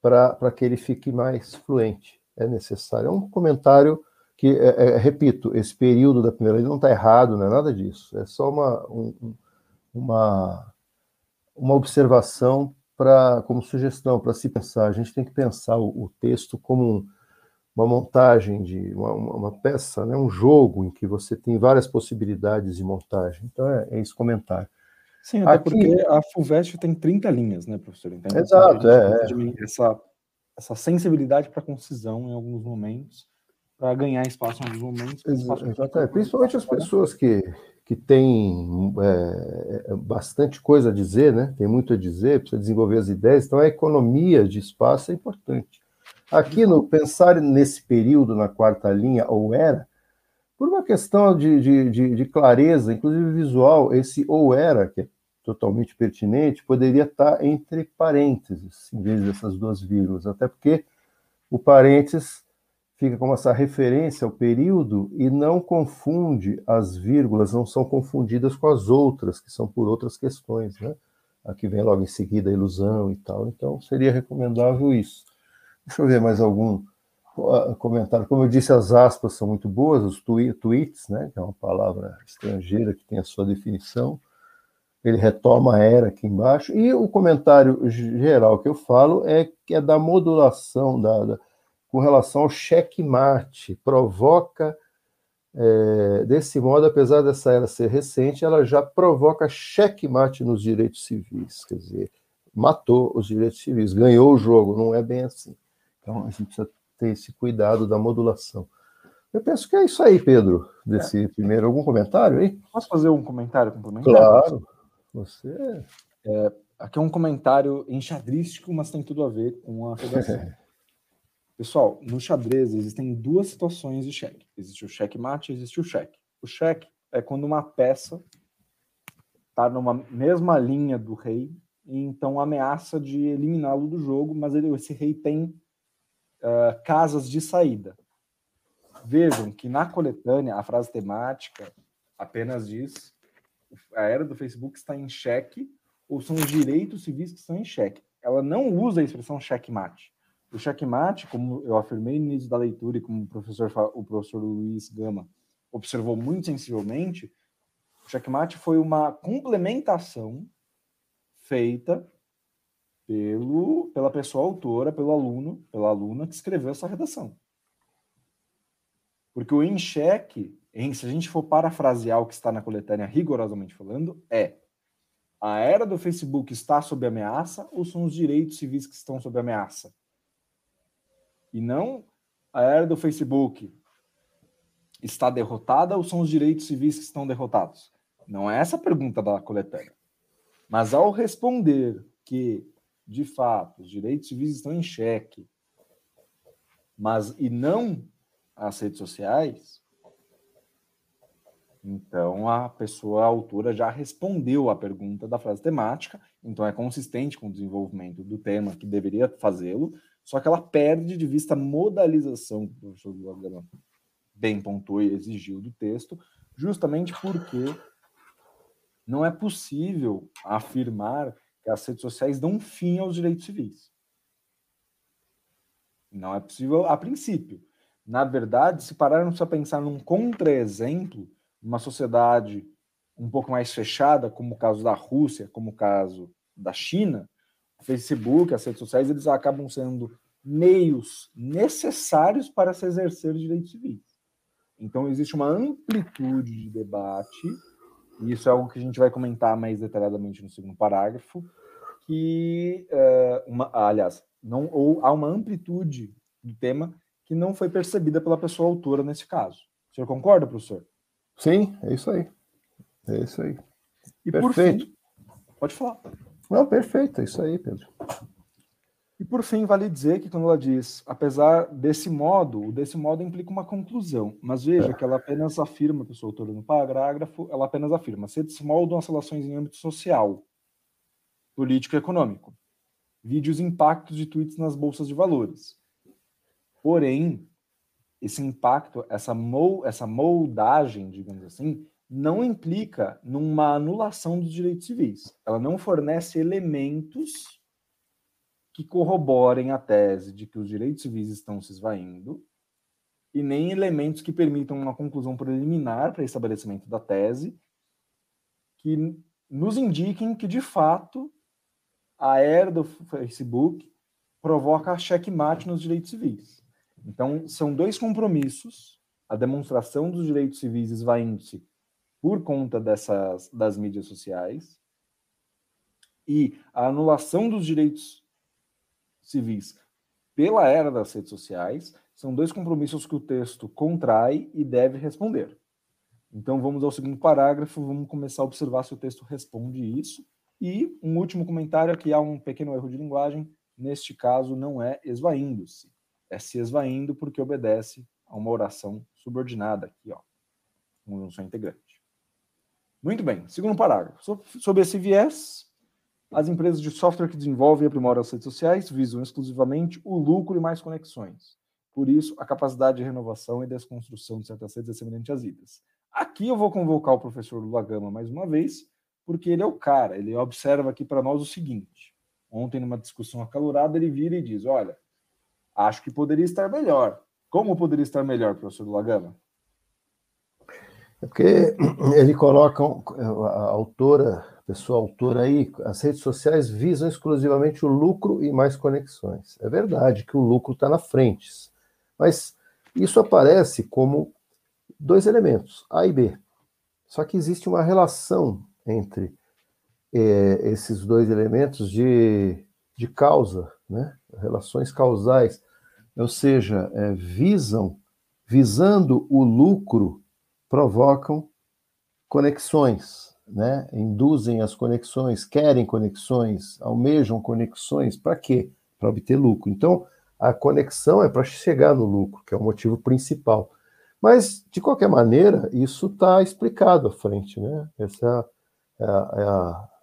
para que ele fique mais fluente. É necessário. É um comentário que, é, é, repito, esse período da primeira linha não está errado, não é nada disso. É só uma, um, uma, uma observação para como sugestão para se pensar. A gente tem que pensar o, o texto como um, uma montagem de uma, uma, peça, né, um jogo em que você tem várias possibilidades de montagem. Então é, é esse comentário. Sim, até Aqui, porque a Fulvestre tem 30 linhas, né, professor? Então, exato, é, é. Essa, essa sensibilidade para concisão em alguns momentos, para ganhar espaço em alguns momentos. Exato, é. principalmente as pessoas que, que tem é, é, bastante coisa a dizer, né? tem muito a dizer, precisa desenvolver as ideias, então a economia de espaço é importante. Aqui, no pensar nesse período na quarta linha, ou era, por uma questão de, de, de, de clareza, inclusive visual, esse ou era, que é totalmente pertinente, poderia estar entre parênteses, em vez dessas duas vírgulas, até porque o parênteses fica como essa referência ao período e não confunde as vírgulas, não são confundidas com as outras, que são por outras questões, né? Aqui vem logo em seguida a ilusão e tal, então seria recomendável isso. Deixa eu ver mais algum ah, comentário. Como eu disse, as aspas são muito boas, os tweets, né, que é uma palavra estrangeira que tem a sua definição. Ele retoma a era aqui embaixo. E o comentário geral que eu falo é que é da modulação, da, da com relação ao checkmate, provoca, é, desse modo, apesar dessa era ser recente, ela já provoca checkmate nos direitos civis, quer dizer, matou os direitos civis, ganhou o jogo, não é bem assim. Então a gente precisa ter esse cuidado da modulação. Eu penso que é isso aí, Pedro, desse é. primeiro. Algum comentário aí? Posso fazer um comentário complementar? Claro, você. É, aqui é um comentário enxadrístico, mas tem tudo a ver com a redação. Pessoal, no xadrez existem duas situações de cheque. Existe o checkmate e existe o cheque. O cheque é quando uma peça está numa mesma linha do rei e então ameaça de eliminá-lo do jogo, mas ele, esse rei tem uh, casas de saída. Vejam que na coletânea a frase temática apenas diz a era do Facebook está em xeque ou são os direitos civis que estão em xeque. Ela não usa a expressão checkmate. O checkmate, como eu afirmei no início da leitura e como o professor, o professor Luiz Gama observou muito sensivelmente, o checkmate foi uma complementação feita pelo, pela pessoa autora, pelo aluno, pela aluna que escreveu essa redação. Porque o em em, se a gente for parafrasear o que está na coletânea rigorosamente falando, é a era do Facebook está sob ameaça ou são os direitos civis que estão sob ameaça? E não a era do Facebook está derrotada ou são os direitos civis que estão derrotados? Não é essa a pergunta da coletânea. Mas ao responder que, de fato, os direitos civis estão em xeque mas e não as redes sociais, então a pessoa, a autora, já respondeu a pergunta da frase temática, então é consistente com o desenvolvimento do tema que deveria fazê-lo, só que ela perde de vista a modalização que o professor bem pontuou e exigiu do texto, justamente porque não é possível afirmar que as redes sociais dão fim aos direitos civis. Não é possível a princípio. Na verdade, se pararmos para pensar num contra-exemplo, uma sociedade um pouco mais fechada, como o caso da Rússia, como o caso da China, Facebook, as redes sociais, eles acabam sendo meios necessários para se exercer direitos civis. Então, existe uma amplitude de debate, e isso é algo que a gente vai comentar mais detalhadamente no segundo parágrafo, que, uh, uma, aliás, não, ou há uma amplitude do tema que não foi percebida pela pessoa autora nesse caso. O senhor concorda, professor? Sim, é isso aí. É isso aí. E perfeito. Fim, pode falar. Não, perfeito, é isso aí, Pedro. E por fim, vale dizer que quando ela diz, apesar desse modo, desse modo implica uma conclusão, mas veja é. que ela apenas afirma, pessoal, autora no parágrafo, ela apenas afirma, se desmoldam as relações em âmbito social, político e econômico. Vide os impactos de tweets nas bolsas de valores. Porém, esse impacto, essa, mol, essa moldagem, digamos assim, não implica numa anulação dos direitos civis. Ela não fornece elementos que corroborem a tese de que os direitos civis estão se esvaindo e nem elementos que permitam uma conclusão preliminar para estabelecimento da tese que nos indiquem que, de fato, a era do Facebook provoca checkmate nos direitos civis. Então, são dois compromissos, a demonstração dos direitos civis esvaindo-se por conta dessas, das mídias sociais e a anulação dos direitos civis pela era das redes sociais são dois compromissos que o texto contrai e deve responder. Então vamos ao segundo parágrafo, vamos começar a observar se o texto responde isso. E um último comentário aqui há um pequeno erro de linguagem, neste caso não é esvaindo-se, é se esvaindo porque obedece a uma oração subordinada aqui, ó, conjunção integrante. Muito bem, segundo parágrafo. Sob esse viés, as empresas de software que desenvolvem e aprimoram as redes sociais visam exclusivamente o lucro e mais conexões. Por isso, a capacidade de renovação e desconstrução de certas redes é semelhante às idas. Aqui eu vou convocar o professor Lula Gama mais uma vez, porque ele é o cara, ele observa aqui para nós o seguinte. Ontem, numa discussão acalorada, ele vira e diz: Olha, acho que poderia estar melhor. Como poderia estar melhor, professor Lula Gama? É porque ele coloca a autora pessoa autora aí, as redes sociais visam exclusivamente o lucro e mais conexões. É verdade que o lucro está na frente, mas isso aparece como dois elementos, A e B. Só que existe uma relação entre é, esses dois elementos de, de causa, né? relações causais, ou seja, é, visam, visando o lucro, provocam conexões, né, induzem as conexões, querem conexões, almejam conexões, para quê? Para obter lucro. Então, a conexão é para chegar no lucro, que é o motivo principal. Mas, de qualquer maneira, isso está explicado à frente, né? Essa é a, é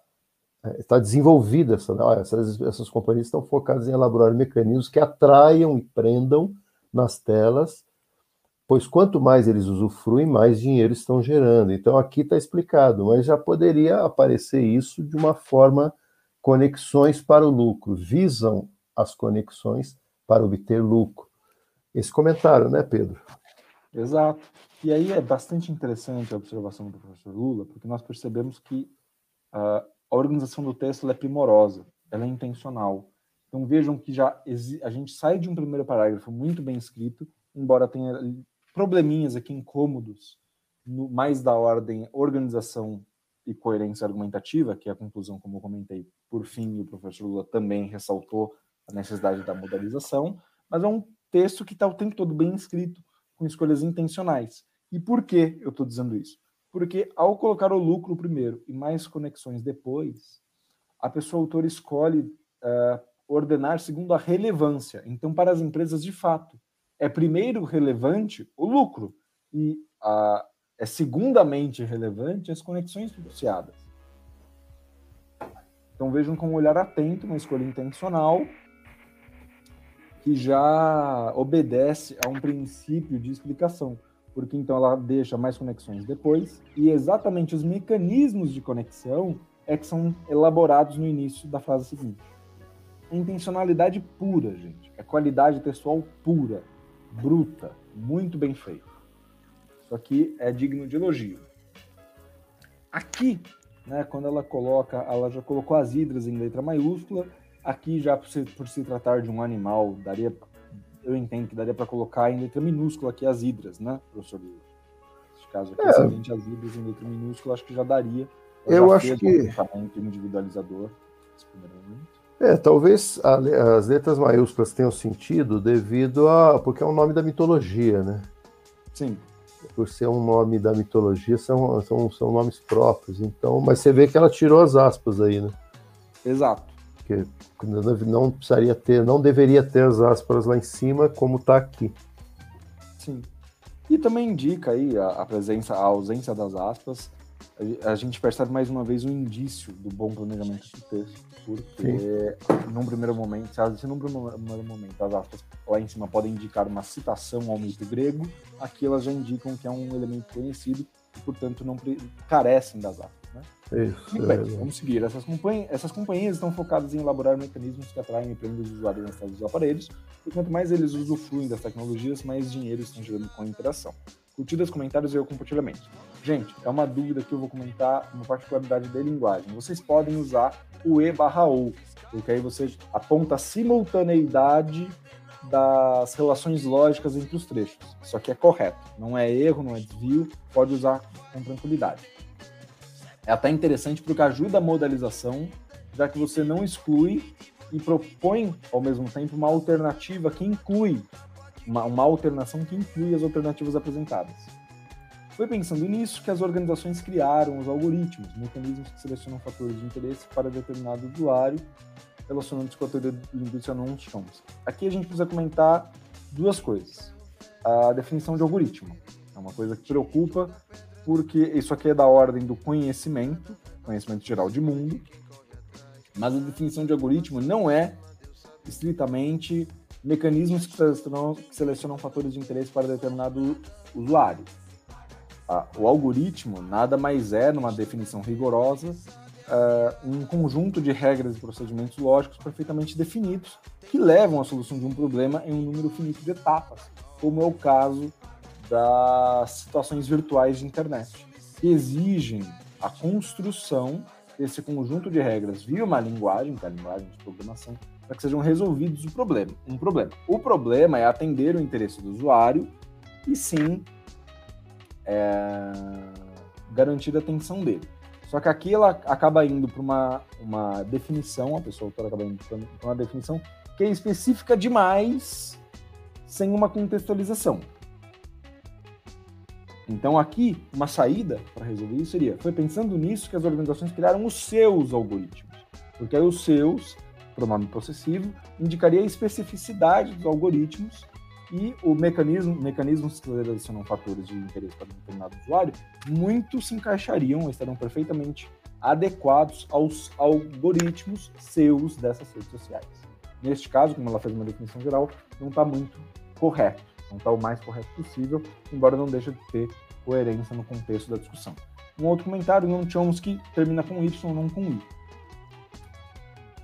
é, está desenvolvida essa, essas, essas companhias estão focadas em elaborar mecanismos que atraiam e prendam nas telas pois quanto mais eles usufruem, mais dinheiro estão gerando. Então aqui está explicado, mas já poderia aparecer isso de uma forma conexões para o lucro, visam as conexões para obter lucro. Esse comentário, né, Pedro? Exato. E aí é bastante interessante a observação do professor Lula, porque nós percebemos que uh, a organização do texto é primorosa, ela é intencional. Então vejam que já a gente sai de um primeiro parágrafo muito bem escrito, embora tenha probleminhas aqui incômodos, no, mais da ordem organização e coerência argumentativa, que é a conclusão, como eu comentei, por fim, o professor Lula também ressaltou a necessidade da modalização, mas é um texto que está o tempo todo bem escrito, com escolhas intencionais. E por que eu estou dizendo isso? Porque ao colocar o lucro primeiro e mais conexões depois, a pessoa autora escolhe uh, ordenar segundo a relevância. Então, para as empresas, de fato, é primeiro relevante o lucro e a, é segundamente relevante as conexões associadas. Então vejam com um olhar atento, uma escolha intencional que já obedece a um princípio de explicação, porque então ela deixa mais conexões depois e exatamente os mecanismos de conexão é que são elaborados no início da frase seguinte. Intencionalidade pura, gente. É qualidade textual pura, bruta, muito bem feito. Isso aqui é digno de elogio. Aqui, né, quando ela coloca, ela já colocou as hidras em letra maiúscula. Aqui, já por se, por se tratar de um animal, daria, eu entendo que daria para colocar em letra minúscula aqui as hidras, né, professor Lula? Nesse caso aqui, é. se as hidras em letra minúscula, acho que já daria. Eu, eu acho que. individualizador, é, talvez a, as letras maiúsculas tenham sentido devido a. porque é um nome da mitologia, né? Sim. Por ser um nome da mitologia, são, são, são nomes próprios. Então, mas você vê que ela tirou as aspas aí, né? Exato. Porque não precisaria ter, não deveria ter as aspas lá em cima, como está aqui. Sim. E também indica aí a, a presença, a ausência das aspas a gente percebe mais uma vez um indício do bom planejamento do texto, porque Sim. num primeiro momento, se num primeiro momento as aspas lá em cima podem indicar uma citação ao mito grego, aqui elas já indicam que é um elemento conhecido e, portanto, não carecem das aspas. Né? Isso, Muito bem, é, vamos seguir. Essas, companhias, essas companhias estão focadas em elaborar mecanismos que atraem e prendem os usuários nas telas dos aparelhos, e quanto mais eles usufruem das tecnologias, mais dinheiro estão gerando com a interação curtidas, comentários e o compartilhamento. Gente, é uma dúvida que eu vou comentar, uma particularidade da linguagem. Vocês podem usar o e barra ou, porque aí você aponta a simultaneidade das relações lógicas entre os trechos. Isso aqui é correto, não é erro, não é desvio, pode usar com tranquilidade. É até interessante porque ajuda a modalização, já que você não exclui e propõe ao mesmo tempo uma alternativa que inclui uma, uma alternação que inclui as alternativas apresentadas. Foi pensando nisso que as organizações criaram os algoritmos, mecanismos que selecionam fatores de interesse para determinado usuário, relacionando-se com a teoria linguística non-Chomsky. Aqui a gente precisa comentar duas coisas. A definição de algoritmo é uma coisa que preocupa, porque isso aqui é da ordem do conhecimento, conhecimento geral de mundo, mas a definição de algoritmo não é estritamente mecanismos que selecionam fatores de interesse para determinado usuário. O algoritmo nada mais é, numa definição rigorosa, uh, um conjunto de regras e procedimentos lógicos perfeitamente definidos que levam à solução de um problema em um número finito de etapas, como é o caso das situações virtuais de internet, que exigem a construção desse conjunto de regras via uma linguagem, que é a linguagem de programação, para que sejam resolvidos o problema, um problema. O problema é atender o interesse do usuário e sim é, garantir a atenção dele. Só que aqui ela acaba indo para uma, uma definição, a pessoa autora acaba indo para uma definição que é específica demais sem uma contextualização. Então aqui, uma saída para resolver isso seria, foi pensando nisso que as organizações criaram os seus algoritmos. Porque aí os seus pronome possessivo, indicaria a especificidade dos algoritmos e o mecanismo, mecanismos que selecionam fatores de interesse para um determinado usuário, muito se encaixariam, estarão perfeitamente adequados aos algoritmos seus dessas redes sociais. Neste caso, como ela fez uma definição geral, não está muito correto, não está o mais correto possível, embora não deixe de ter coerência no contexto da discussão. Um outro comentário, não Chomsky termina com Y, não com I.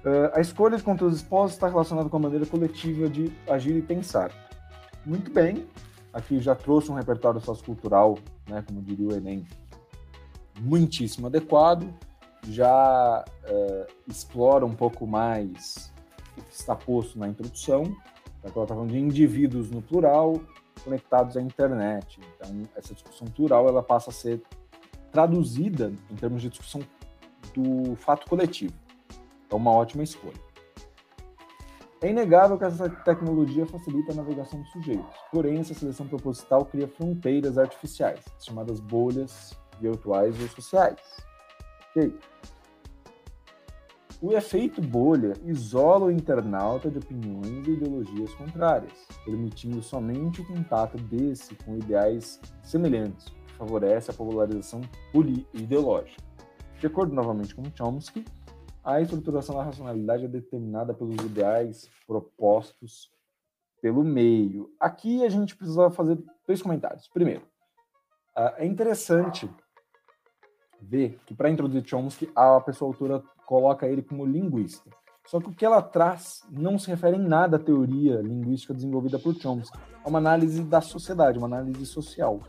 Uh, a escolha de conteúdos expostos está relacionada com a maneira coletiva de agir e pensar. Muito bem, aqui já trouxe um repertório sociocultural, né, como diria o Enem, muitíssimo adequado, já uh, explora um pouco mais o que está posto na introdução, ela está falando de indivíduos no plural conectados à internet. Então, essa discussão plural ela passa a ser traduzida em termos de discussão do fato coletivo. É uma ótima escolha. É inegável que essa tecnologia facilita a navegação dos sujeitos, porém, essa seleção proposital cria fronteiras artificiais, chamadas bolhas virtuais ou sociais. O efeito bolha isola o internauta de opiniões e ideologias contrárias, permitindo somente o contato desse com ideais semelhantes, que favorece a popularização ideológica. De acordo novamente com Chomsky, a estruturação da racionalidade é determinada pelos ideais propostos pelo meio. Aqui a gente precisa fazer dois comentários. Primeiro, ah, é interessante ver que para introduzir Chomsky, a pessoa autora coloca ele como linguista. Só que o que ela traz não se refere em nada à teoria linguística desenvolvida por Chomsky. É uma análise da sociedade, uma análise social.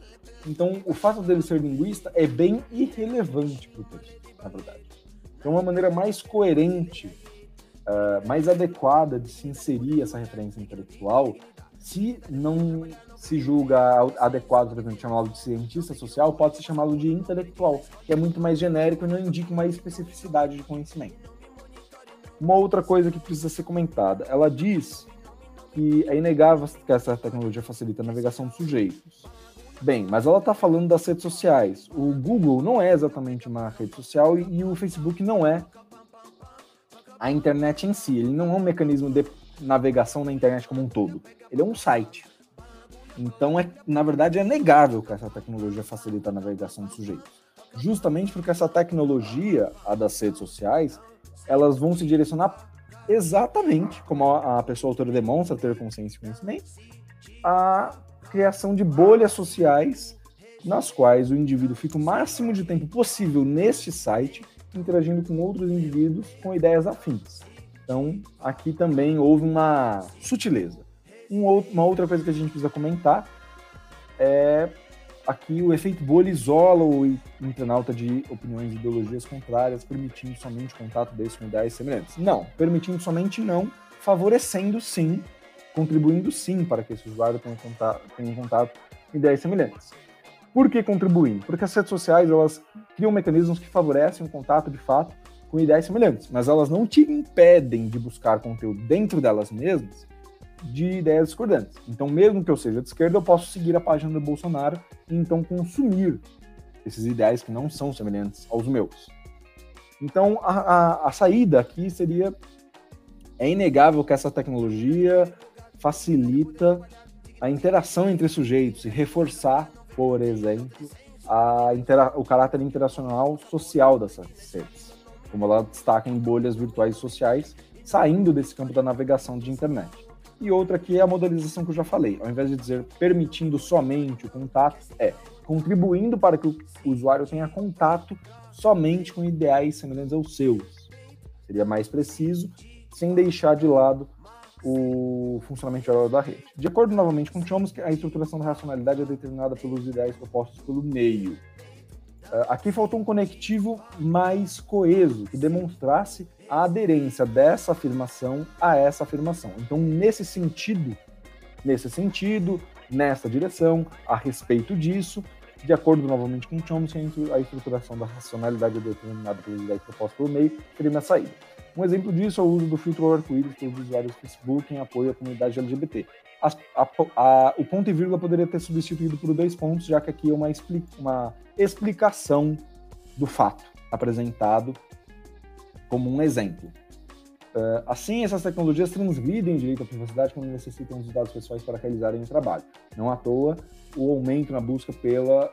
Então, o fato dele ser linguista é bem irrelevante para o texto, na verdade. Então, uma maneira mais coerente, uh, mais adequada de se inserir essa referência intelectual, se não se julga adequado, por exemplo, chamá-lo de cientista social, pode ser chamado de intelectual, que é muito mais genérico e não indica uma especificidade de conhecimento. Uma outra coisa que precisa ser comentada, ela diz que é inegável que essa tecnologia facilita a navegação dos sujeitos. Bem, mas ela está falando das redes sociais. O Google não é exatamente uma rede social e, o Facebook não é a internet em si. Ele não é um mecanismo de navegação na internet como um todo. Ele é um site. Então, é, na verdade, é negável que essa tecnologia facilita a navegação dos sujeitos. Justamente porque essa tecnologia, a das redes sociais, elas vão se direcionar exatamente, como a pessoa autora demonstra ter consciência e conhecimento, a criação de bolhas sociais nas quais o indivíduo fica o máximo de tempo possível neste site, interagindo com outros indivíduos com ideias afins. Então, aqui também houve uma sutileza. Um outro, uma outra coisa que a gente precisa comentar é aqui o efeito bolha isola o internauta de opiniões e ideologias contrárias, permitindo somente contato desse com ideias semelhantes. Não, permitindo somente não, favorecendo sim, contribuindo sim para que esse usuário tenha contato, tenha contato com ideias semelhantes. Por que contribuindo? Porque as redes sociais elas criam mecanismos que favorecem o contato de fato com ideias semelhantes, mas elas não te impedem de buscar conteúdo dentro delas mesmas de ideias discordantes. Então, mesmo que eu seja de esquerda, eu posso seguir a página do Bolsonaro e então consumir esses ideais que não são semelhantes aos meus. Então, a, a, a saída aqui seria: é inegável que essa tecnologia facilita a interação entre sujeitos e reforçar, por exemplo, o caráter interacional social dessas redes, como ela destaca em bolhas virtuais sociais, saindo desse campo da navegação de internet e outra que é a modelização que eu já falei. Ao invés de dizer permitindo somente o contato, é contribuindo para que o usuário tenha contato somente com ideais semelhantes aos seus. Seria mais preciso, sem deixar de lado o funcionamento geral da rede. De acordo novamente com Chomsky, a estruturação da racionalidade é determinada pelos ideais propostos pelo meio. Uh, aqui faltou um conectivo mais coeso, que demonstrasse a aderência dessa afirmação a essa afirmação. Então, nesse sentido, nesse sentido, nessa direção, a respeito disso, de acordo novamente com Chomsky, a estruturação da racionalidade é determinada pela ideia proposta pelo meio seria uma saída. Um exemplo disso é o uso do filtro arco-íris pelos usuários do Facebook em apoio à comunidade LGBT. A, a, a, o ponto e vírgula poderia ter substituído por dois pontos, já que aqui é uma, expli uma explicação do fato apresentado como um exemplo. Uh, assim, essas tecnologias transgridem direito à privacidade quando necessitam dos dados pessoais para realizarem o trabalho. Não à toa, o aumento na busca pela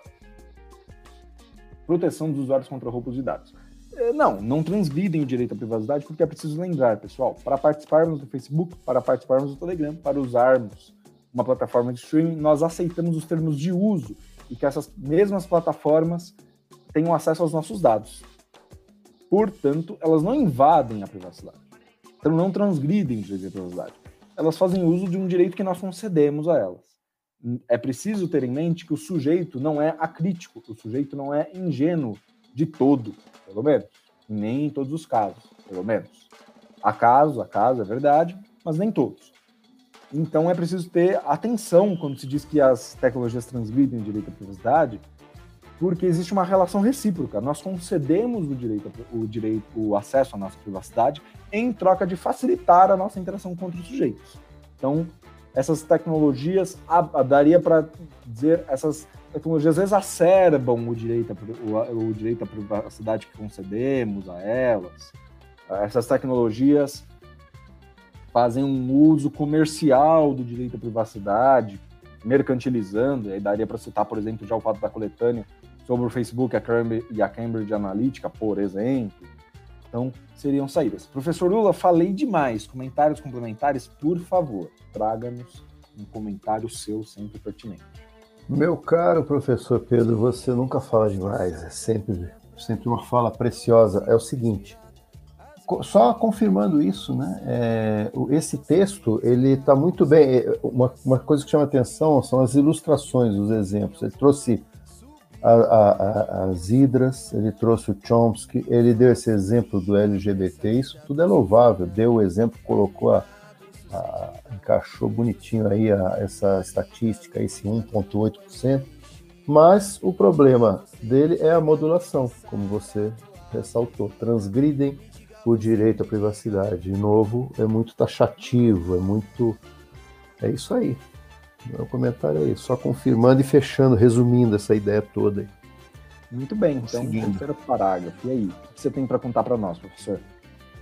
proteção dos usuários contra roubos de dados. Uh, não, não transgridem o direito à privacidade porque é preciso lembrar, pessoal, para participarmos do Facebook, para participarmos do Telegram, para usarmos uma plataforma de streaming, nós aceitamos os termos de uso e que essas mesmas plataformas tenham acesso aos nossos dados. Portanto, elas não invadem a privacidade. Então, não transgridem o direito à privacidade. Elas fazem uso de um direito que nós concedemos a elas. É preciso ter em mente que o sujeito não é acrítico, o sujeito não é ingênuo de todo, pelo menos. Nem em todos os casos, pelo menos. Há casos, há casos, é verdade, mas nem todos. Então é preciso ter atenção quando se diz que as tecnologias transgridem o direito à privacidade, porque existe uma relação recíproca. Nós concedemos o direito, o direito, o acesso à nossa privacidade em troca de facilitar a nossa interação com outros sujeitos. Então, essas tecnologias, daria para dizer, essas tecnologias exacerbam o direito, o, o direito à privacidade que concedemos a elas. essas tecnologias fazem um uso comercial do direito à privacidade, mercantilizando, e aí daria para citar, por exemplo, já o fato da coletânea sobre o Facebook e a Cambridge Analytica, por exemplo. Então, seriam saídas. Professor Lula, falei demais. Comentários complementares, por favor, traga-nos um comentário seu sempre pertinente. Meu caro professor Pedro, você nunca fala demais, é sempre, sempre uma fala preciosa. É o seguinte, só confirmando isso, né? É, esse texto ele está muito bem. É, uma, uma, coisa que chama atenção são as ilustrações, os exemplos. Ele trouxe a, a, a, as hidras, ele trouxe o Chomsky, ele deu esse exemplo do LGBT. Isso tudo é louvável. Deu o exemplo, colocou a, encaixou bonitinho aí essa estatística, esse 1,8%. Mas o problema dele é a modulação, como você ressaltou. Transgridem o direito à privacidade. De novo, é muito taxativo, é muito. É isso aí. Meu comentário é isso, só confirmando e fechando, resumindo essa ideia toda aí. Muito bem, então, Seguindo. terceiro parágrafo. E aí, o que você tem para contar para nós, professor?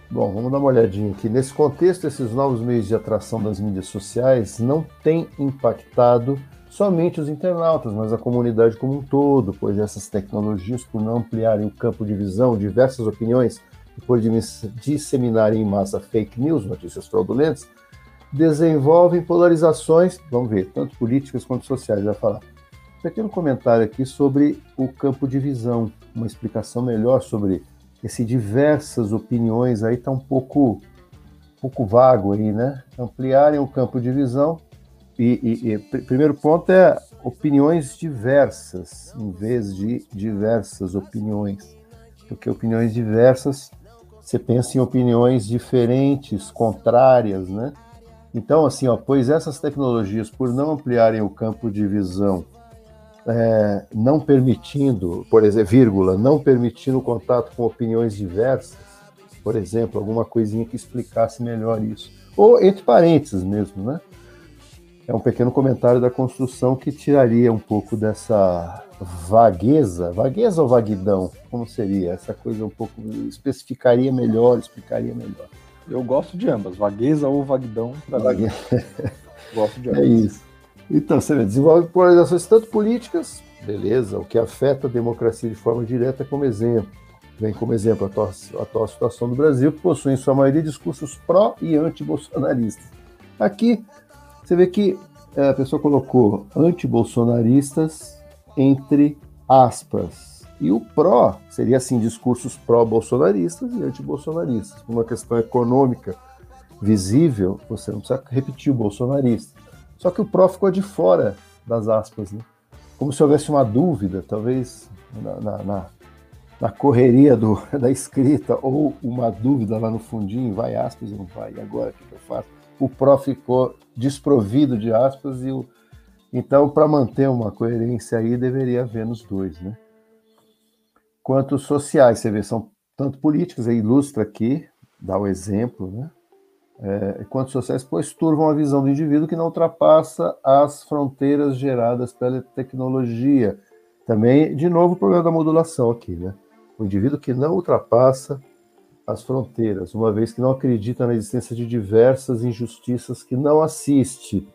Bom, vamos dar uma olhadinha aqui. Nesse contexto, esses novos meios de atração das mídias sociais não têm impactado somente os internautas, mas a comunidade como um todo, pois essas tecnologias, por não ampliarem o campo de visão, diversas opiniões por disseminarem em massa fake news, notícias fraudulentas, desenvolvem polarizações, vamos ver, tanto políticas quanto sociais. Vai falar. Um pequeno comentário aqui sobre o campo de visão, uma explicação melhor sobre esse diversas opiniões aí está um pouco, um pouco vago aí, né? Ampliarem o campo de visão e, e, e primeiro ponto é opiniões diversas em vez de diversas opiniões, porque opiniões diversas você pensa em opiniões diferentes, contrárias, né? Então, assim, ó, pois essas tecnologias, por não ampliarem o campo de visão, é, não permitindo, por exemplo, vírgula, não permitindo contato com opiniões diversas, por exemplo, alguma coisinha que explicasse melhor isso. Ou entre parênteses mesmo, né? É um pequeno comentário da construção que tiraria um pouco dessa vagueza, vagueza ou vaguidão, como seria? Essa coisa um pouco especificaria melhor, explicaria melhor. Eu gosto de ambas, vagueza ou vaguidão. Vague... gosto de é ambas. É isso. Então, você desenvolve polarizações tanto políticas, beleza, o que afeta a democracia de forma direta como exemplo. Vem como exemplo a atual, a atual situação do Brasil, que possui em sua maioria discursos pró e anti-bolsonaristas. Aqui, você vê que é, a pessoa colocou anti-bolsonaristas entre aspas. E o pró seria assim discursos pró-bolsonaristas e anti-bolsonaristas. Uma questão econômica visível, você não precisa repetir o bolsonarista. Só que o pró ficou de fora das aspas, né? Como se houvesse uma dúvida, talvez na, na, na correria do, da escrita, ou uma dúvida lá no fundinho, vai aspas ou não vai, e agora o que, eu faço? O pró ficou desprovido de aspas e o, então, para manter uma coerência aí, deveria haver nos dois, né? Quanto sociais, você vê, são tanto políticas, aí ilustra aqui, dá o exemplo, né? É, quanto sociais, pois turvam a visão do indivíduo que não ultrapassa as fronteiras geradas pela tecnologia. Também, de novo, o problema da modulação aqui, né? O indivíduo que não ultrapassa as fronteiras, uma vez que não acredita na existência de diversas injustiças que não assiste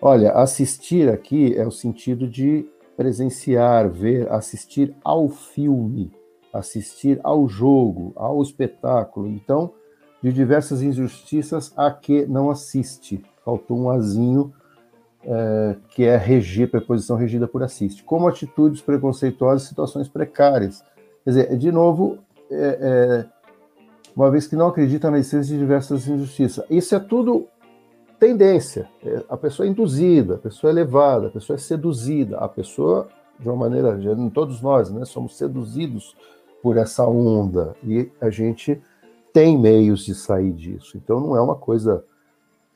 Olha, assistir aqui é o sentido de presenciar, ver, assistir ao filme, assistir ao jogo, ao espetáculo. Então, de diversas injustiças a que não assiste. Faltou um azinho é, que é reger, preposição regida por assiste. Como atitudes preconceituosas situações precárias. Quer dizer, de novo, é, é, uma vez que não acredita na existência de diversas injustiças. Isso é tudo tendência. É, a pessoa é induzida, a pessoa é levada, a pessoa é seduzida. A pessoa, de uma maneira, todos nós, né, somos seduzidos por essa onda e a gente tem meios de sair disso. Então não é uma coisa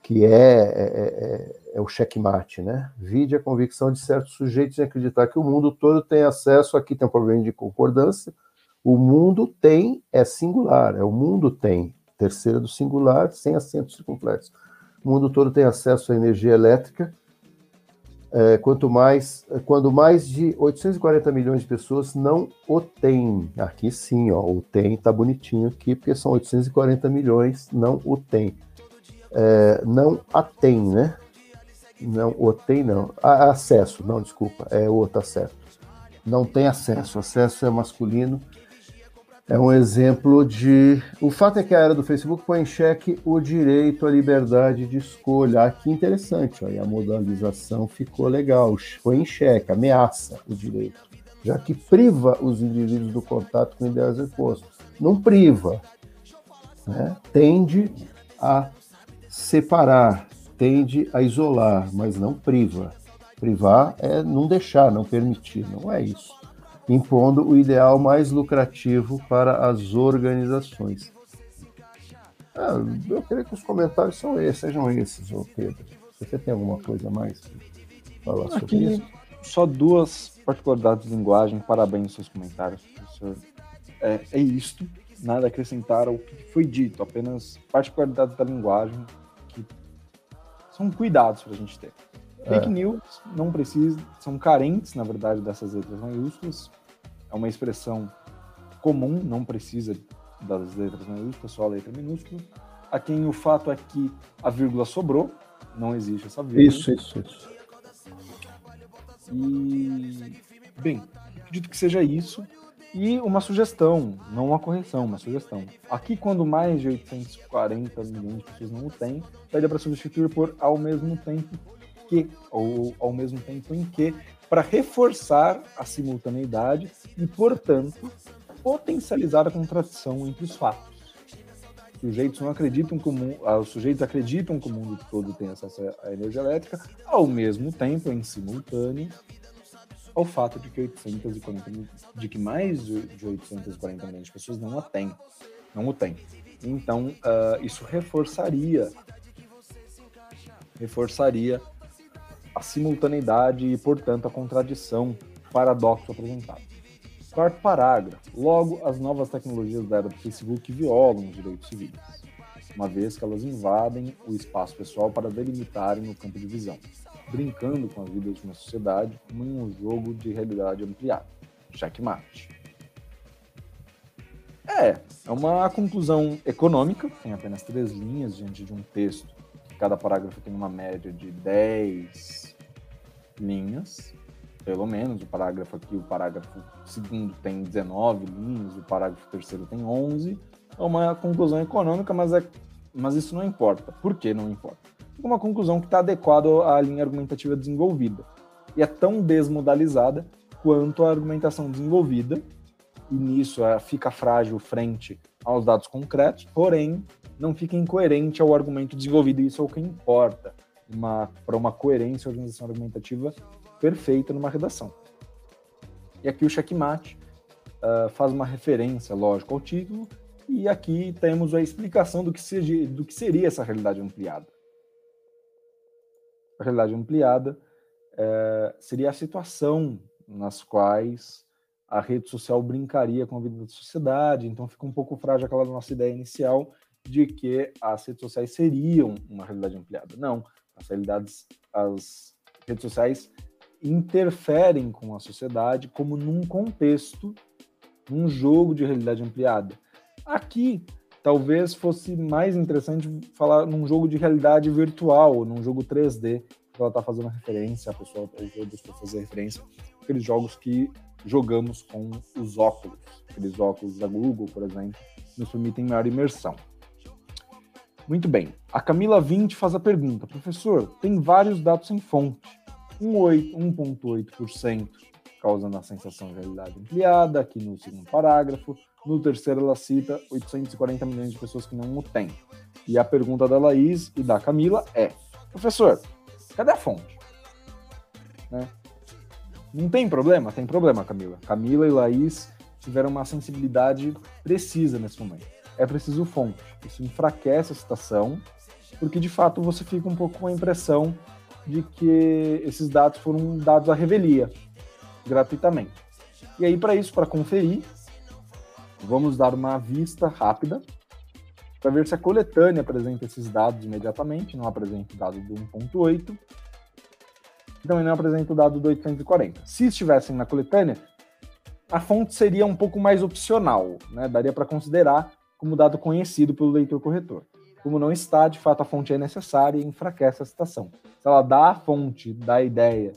que é, é, é, é o checkmate, né? Vide a convicção de certos sujeitos em acreditar que o mundo todo tem acesso, aqui tem um problema de concordância, o mundo tem é singular, é o mundo tem, terceira do singular, sem acentos circunflexos o mundo todo tem acesso à energia elétrica é, quanto mais, quando mais de 840 milhões de pessoas não o têm. Aqui sim, ó, o tem tá bonitinho aqui, porque são 840 milhões, não o tem. É, não a tem, né? Não, o tem não. A, acesso, não, desculpa, é o outro acesso. Não tem acesso, acesso é masculino é um exemplo de. O fato é que a era do Facebook põe em xeque o direito à liberdade de escolha. Ah, que interessante, a modalização ficou legal. Foi em xeque, ameaça o direito, já que priva os indivíduos do contato com ideais opostas. Não priva, né? tende a separar, tende a isolar, mas não priva. Privar é não deixar, não permitir, não é isso impondo o ideal mais lucrativo para as organizações. Ah, eu creio que os comentários são esses, sejam esses, ô Pedro. Você tem alguma coisa mais para falar sobre Aqui, isso? Só duas particularidades de linguagem. Parabéns nos seus comentários, professor. É, é isto, nada a acrescentar ao que foi dito, apenas particularidades da linguagem que são cuidados para a gente ter. Fake é. news não precisa, são carentes, na verdade, dessas letras maiúsculas. É uma expressão comum, não precisa das letras maiúsculas, só a letra minúscula. A quem o fato é que a vírgula sobrou, não existe essa vírgula. Isso, isso, isso. E, bem, acredito que seja isso. E uma sugestão, não uma correção, uma sugestão. Aqui, quando mais de 840 milhões de pessoas não o têm, pede para substituir por ao mesmo tempo que, ou ao mesmo tempo em que, para reforçar a simultaneidade e, portanto, potencializar a contradição entre os fatos. Os sujeitos não acreditam que o ah, os sujeitos acreditam que o mundo todo tem acesso à energia elétrica, ao mesmo tempo, em simultâneo, ao fato de que 840 de que mais de 840 milhões de pessoas não a têm, não o têm. Então, uh, isso reforçaria reforçaria a simultaneidade e, portanto, a contradição, paradoxo apresentado. Quarto parágrafo. Logo, as novas tecnologias da era do Facebook violam os direitos civis, uma vez que elas invadem o espaço pessoal para delimitarem o campo de visão, brincando com a vida de uma sociedade como em um jogo de realidade ampliada. Checkmate. É, é uma conclusão econômica, tem apenas três linhas diante de um texto cada parágrafo tem uma média de 10 linhas, pelo menos. O parágrafo aqui, o parágrafo segundo tem 19 linhas, o parágrafo terceiro tem 11. É uma conclusão econômica, mas, é, mas isso não importa. Por que não importa? É uma conclusão que está adequada à linha argumentativa desenvolvida. E é tão desmodalizada quanto a argumentação desenvolvida, e nisso é, fica frágil frente aos dados concretos, porém não fica incoerente ao argumento desenvolvido, isso é o que importa para uma coerência organização argumentativa perfeita numa redação. E aqui o checkmate uh, faz uma referência, lógico, ao título, e aqui temos a explicação do que, seja, do que seria essa realidade ampliada. A realidade ampliada uh, seria a situação nas quais a rede social brincaria com a vida da sociedade, então fica um pouco frágil aquela nossa ideia inicial de que as redes sociais seriam uma realidade ampliada. Não, as realidades, as redes sociais interferem com a sociedade como num contexto, num jogo de realidade ampliada. Aqui, talvez fosse mais interessante falar num jogo de realidade virtual, num jogo 3D, que ela está fazendo referência, a pessoa está fazer referência aqueles jogos que jogamos com os óculos, aqueles óculos da Google, por exemplo, nos permitem maior imersão. Muito bem. A Camila 20 faz a pergunta: professor, tem vários dados sem fonte. 1,8% causando a sensação de realidade ampliada, aqui no segundo parágrafo. No terceiro, ela cita 840 milhões de pessoas que não o têm. E a pergunta da Laís e da Camila é: professor, cadê a fonte? Né? Não tem problema? Tem problema, Camila. Camila e Laís tiveram uma sensibilidade precisa nesse momento é preciso fonte. Isso enfraquece a citação, porque de fato você fica um pouco com a impressão de que esses dados foram dados à revelia, gratuitamente. E aí, para isso, para conferir, vamos dar uma vista rápida para ver se a coletânea apresenta esses dados imediatamente, não apresenta o dado do 1.8. também não apresenta o dado do 840. Se estivessem na coletânea, a fonte seria um pouco mais opcional, né? daria para considerar como dado conhecido pelo leitor corretor. Como não está, de fato, a fonte é necessária e enfraquece a citação. Se ela dá a fonte da ideia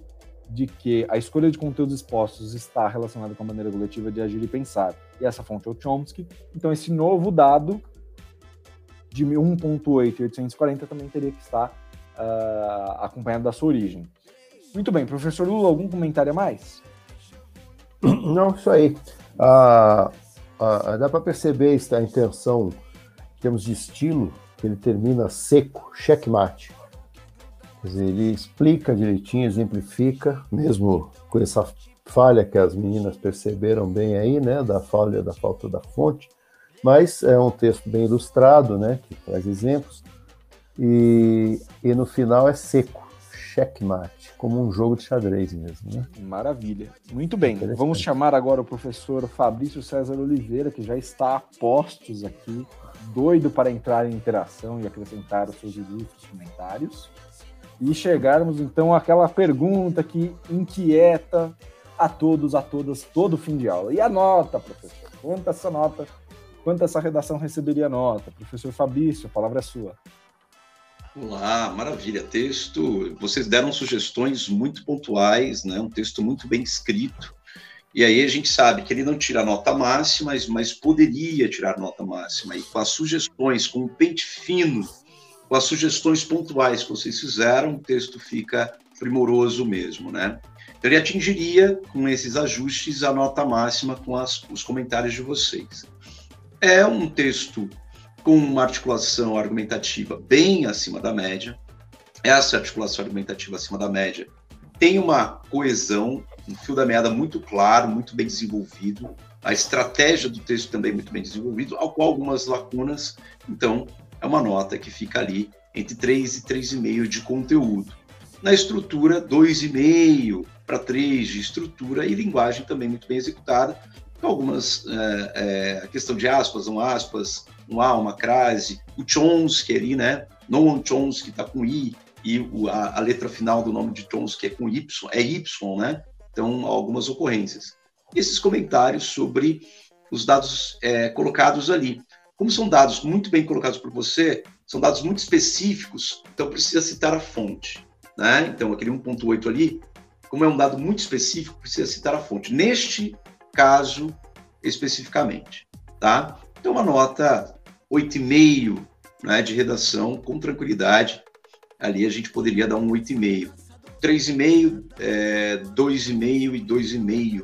de que a escolha de conteúdos expostos está relacionada com a maneira coletiva de agir e pensar, e essa fonte é o Chomsky, então esse novo dado de 1.8 e 840 também teria que estar uh, acompanhado da sua origem. Muito bem, professor Lula, algum comentário a mais? Não, isso aí. Dá para perceber a intenção, em termos de estilo, que ele termina seco, checkmate. Quer dizer, ele explica direitinho, exemplifica, mesmo com essa falha que as meninas perceberam bem aí, né, da falha, da falta da fonte, mas é um texto bem ilustrado, né, que traz exemplos, e, e no final é seco, checkmate, como um jogo de xadrez mesmo. Né? Maravilha. Muito bem. Vamos chamar agora o professor Fabrício César Oliveira, que já está a postos aqui, doido para entrar em interação e acrescentar os seus ilustres comentários. E chegarmos então àquela pergunta que inquieta a todos, a todas, todo fim de aula. E a nota, professor? Quanto essa nota, quanto essa redação receberia nota? Professor Fabrício, a palavra é sua. Olá, maravilha. Texto, vocês deram sugestões muito pontuais, né? um texto muito bem escrito. E aí a gente sabe que ele não tira nota máxima, mas, mas poderia tirar nota máxima. E com as sugestões, com o pente fino, com as sugestões pontuais que vocês fizeram, o texto fica primoroso mesmo, né? Então, ele atingiria, com esses ajustes, a nota máxima com as, os comentários de vocês. É um texto com uma articulação argumentativa bem acima da média. Essa articulação argumentativa acima da média tem uma coesão, um fio da meada muito claro, muito bem desenvolvido, a estratégia do texto também muito bem desenvolvido, ao qual algumas lacunas, então é uma nota que fica ali entre 3 e 3,5 de conteúdo. Na estrutura, 2,5 para 3 de estrutura e linguagem também muito bem executada, algumas, é, é, a questão de aspas, não aspas, um A, uma crase, o Chomsky ali, né? Noam Chomsky está com I, e o, a, a, letra final do nome de Chomsky é com Y, é Y, né? Então, algumas ocorrências. Esses comentários sobre os dados é, colocados ali. Como são dados muito bem colocados por você, são dados muito específicos, então precisa citar a fonte. Né? Então, aquele 1.8 ali, como é um dado muito específico, precisa citar a fonte. Neste caso, especificamente. Tá? Então, uma nota 8,5 né, de redação, com tranquilidade. Ali a gente poderia dar um 8,5. 3,5, é, 2,5 e 2,5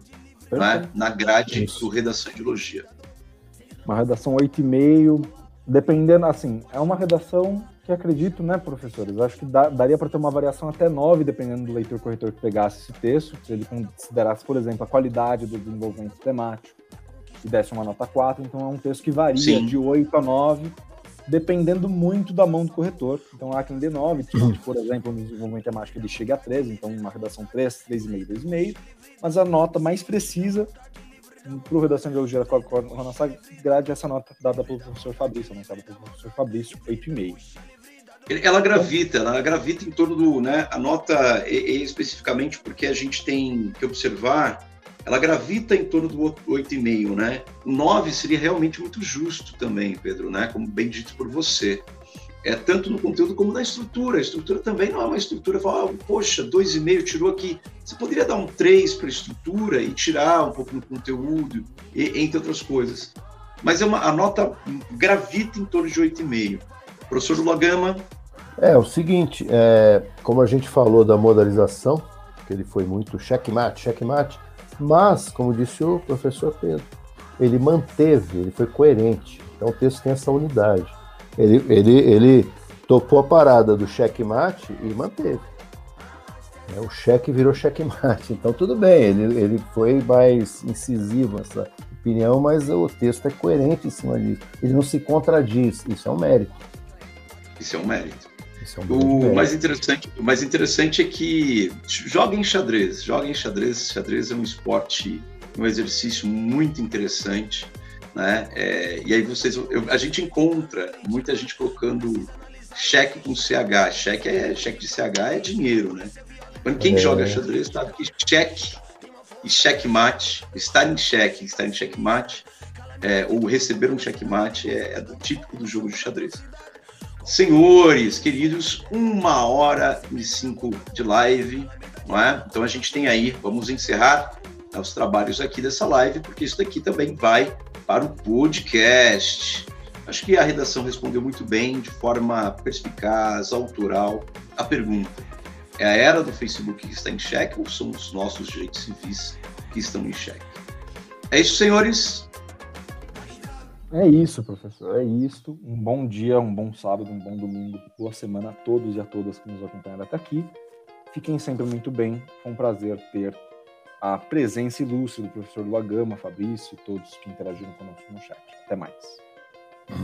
né, na grade Isso. do redação de elogia. Uma redação 8,5, dependendo, assim, é uma redação que acredito, né, professores? Acho que dá, daria para ter uma variação até 9, dependendo do leitor corretor que pegasse esse texto, se ele considerasse, por exemplo, a qualidade do desenvolvimento temático, e desse uma nota 4, então é um texto que varia Sim. de 8 a 9, dependendo muito da mão do corretor. Então há quem dê 9, uhum. por exemplo, no desenvolvimento temático ele chega a 13, então uma redação 3, 3,5, 2,5, mas a nota mais precisa para o redação de elogia da nossa grade é essa nota dada pelo professor Fabrício, anunciada pelo professor Fabrício, 8,5. Ela gravita, ela gravita em torno do, né, a nota e, especificamente porque a gente tem que observar ela gravita em torno do 8,5, né? O 9 seria realmente muito justo também, Pedro, né? Como bem dito por você. É tanto no conteúdo como na estrutura. A estrutura também não é uma estrutura, fala, ah, poxa, 2,5 tirou aqui. Você poderia dar um 3 para a estrutura e tirar um pouco no conteúdo, e, entre outras coisas. Mas é uma, a nota gravita em torno de 8,5. Professor Lula Gama. É, o seguinte, é, como a gente falou da modalização, que ele foi muito checkmate, checkmate, mas, como disse o professor Pedro, ele manteve, ele foi coerente. Então o texto tem essa unidade. Ele, ele, ele topou a parada do checkmate e manteve. É, o cheque virou checkmate. Então tudo bem, ele, ele foi mais incisivo nessa opinião, mas o texto é coerente em cima disso. Ele não se contradiz. Isso é um mérito. Isso é um mérito. É um o mais interessante, o mais interessante é que joguem xadrez, joguem xadrez. Xadrez é um esporte, um exercício muito interessante, né? É, e aí vocês, eu, a gente encontra muita gente colocando cheque com CH. Cheque é cheque de CH é dinheiro, né? Quando quem é. joga xadrez sabe que cheque e checkmate, estar em cheque, estar em checkmate, é, ou receber um checkmate é, é típico do jogo de xadrez. Senhores, queridos, uma hora e cinco de live, não é? Então a gente tem aí, vamos encerrar né, os trabalhos aqui dessa live, porque isso daqui também vai para o podcast. Acho que a redação respondeu muito bem, de forma perspicaz, autoral, a pergunta. É a era do Facebook que está em xeque ou são os nossos direitos civis que estão em xeque? É isso, senhores. É isso, professor. É isso. Um bom dia, um bom sábado, um bom domingo, boa semana a todos e a todas que nos acompanharam até aqui. Fiquem sempre muito bem. Foi um prazer ter a presença ilustre do professor Luagama, Fabrício e todos que interagiram conosco no chat. Até mais.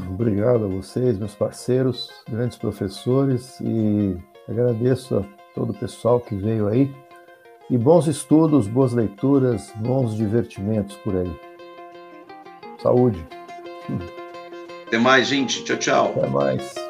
Obrigado a vocês, meus parceiros, grandes professores, e agradeço a todo o pessoal que veio aí. E bons estudos, boas leituras, bons divertimentos por aí. Saúde. Até mais, gente. Tchau, tchau. Até mais.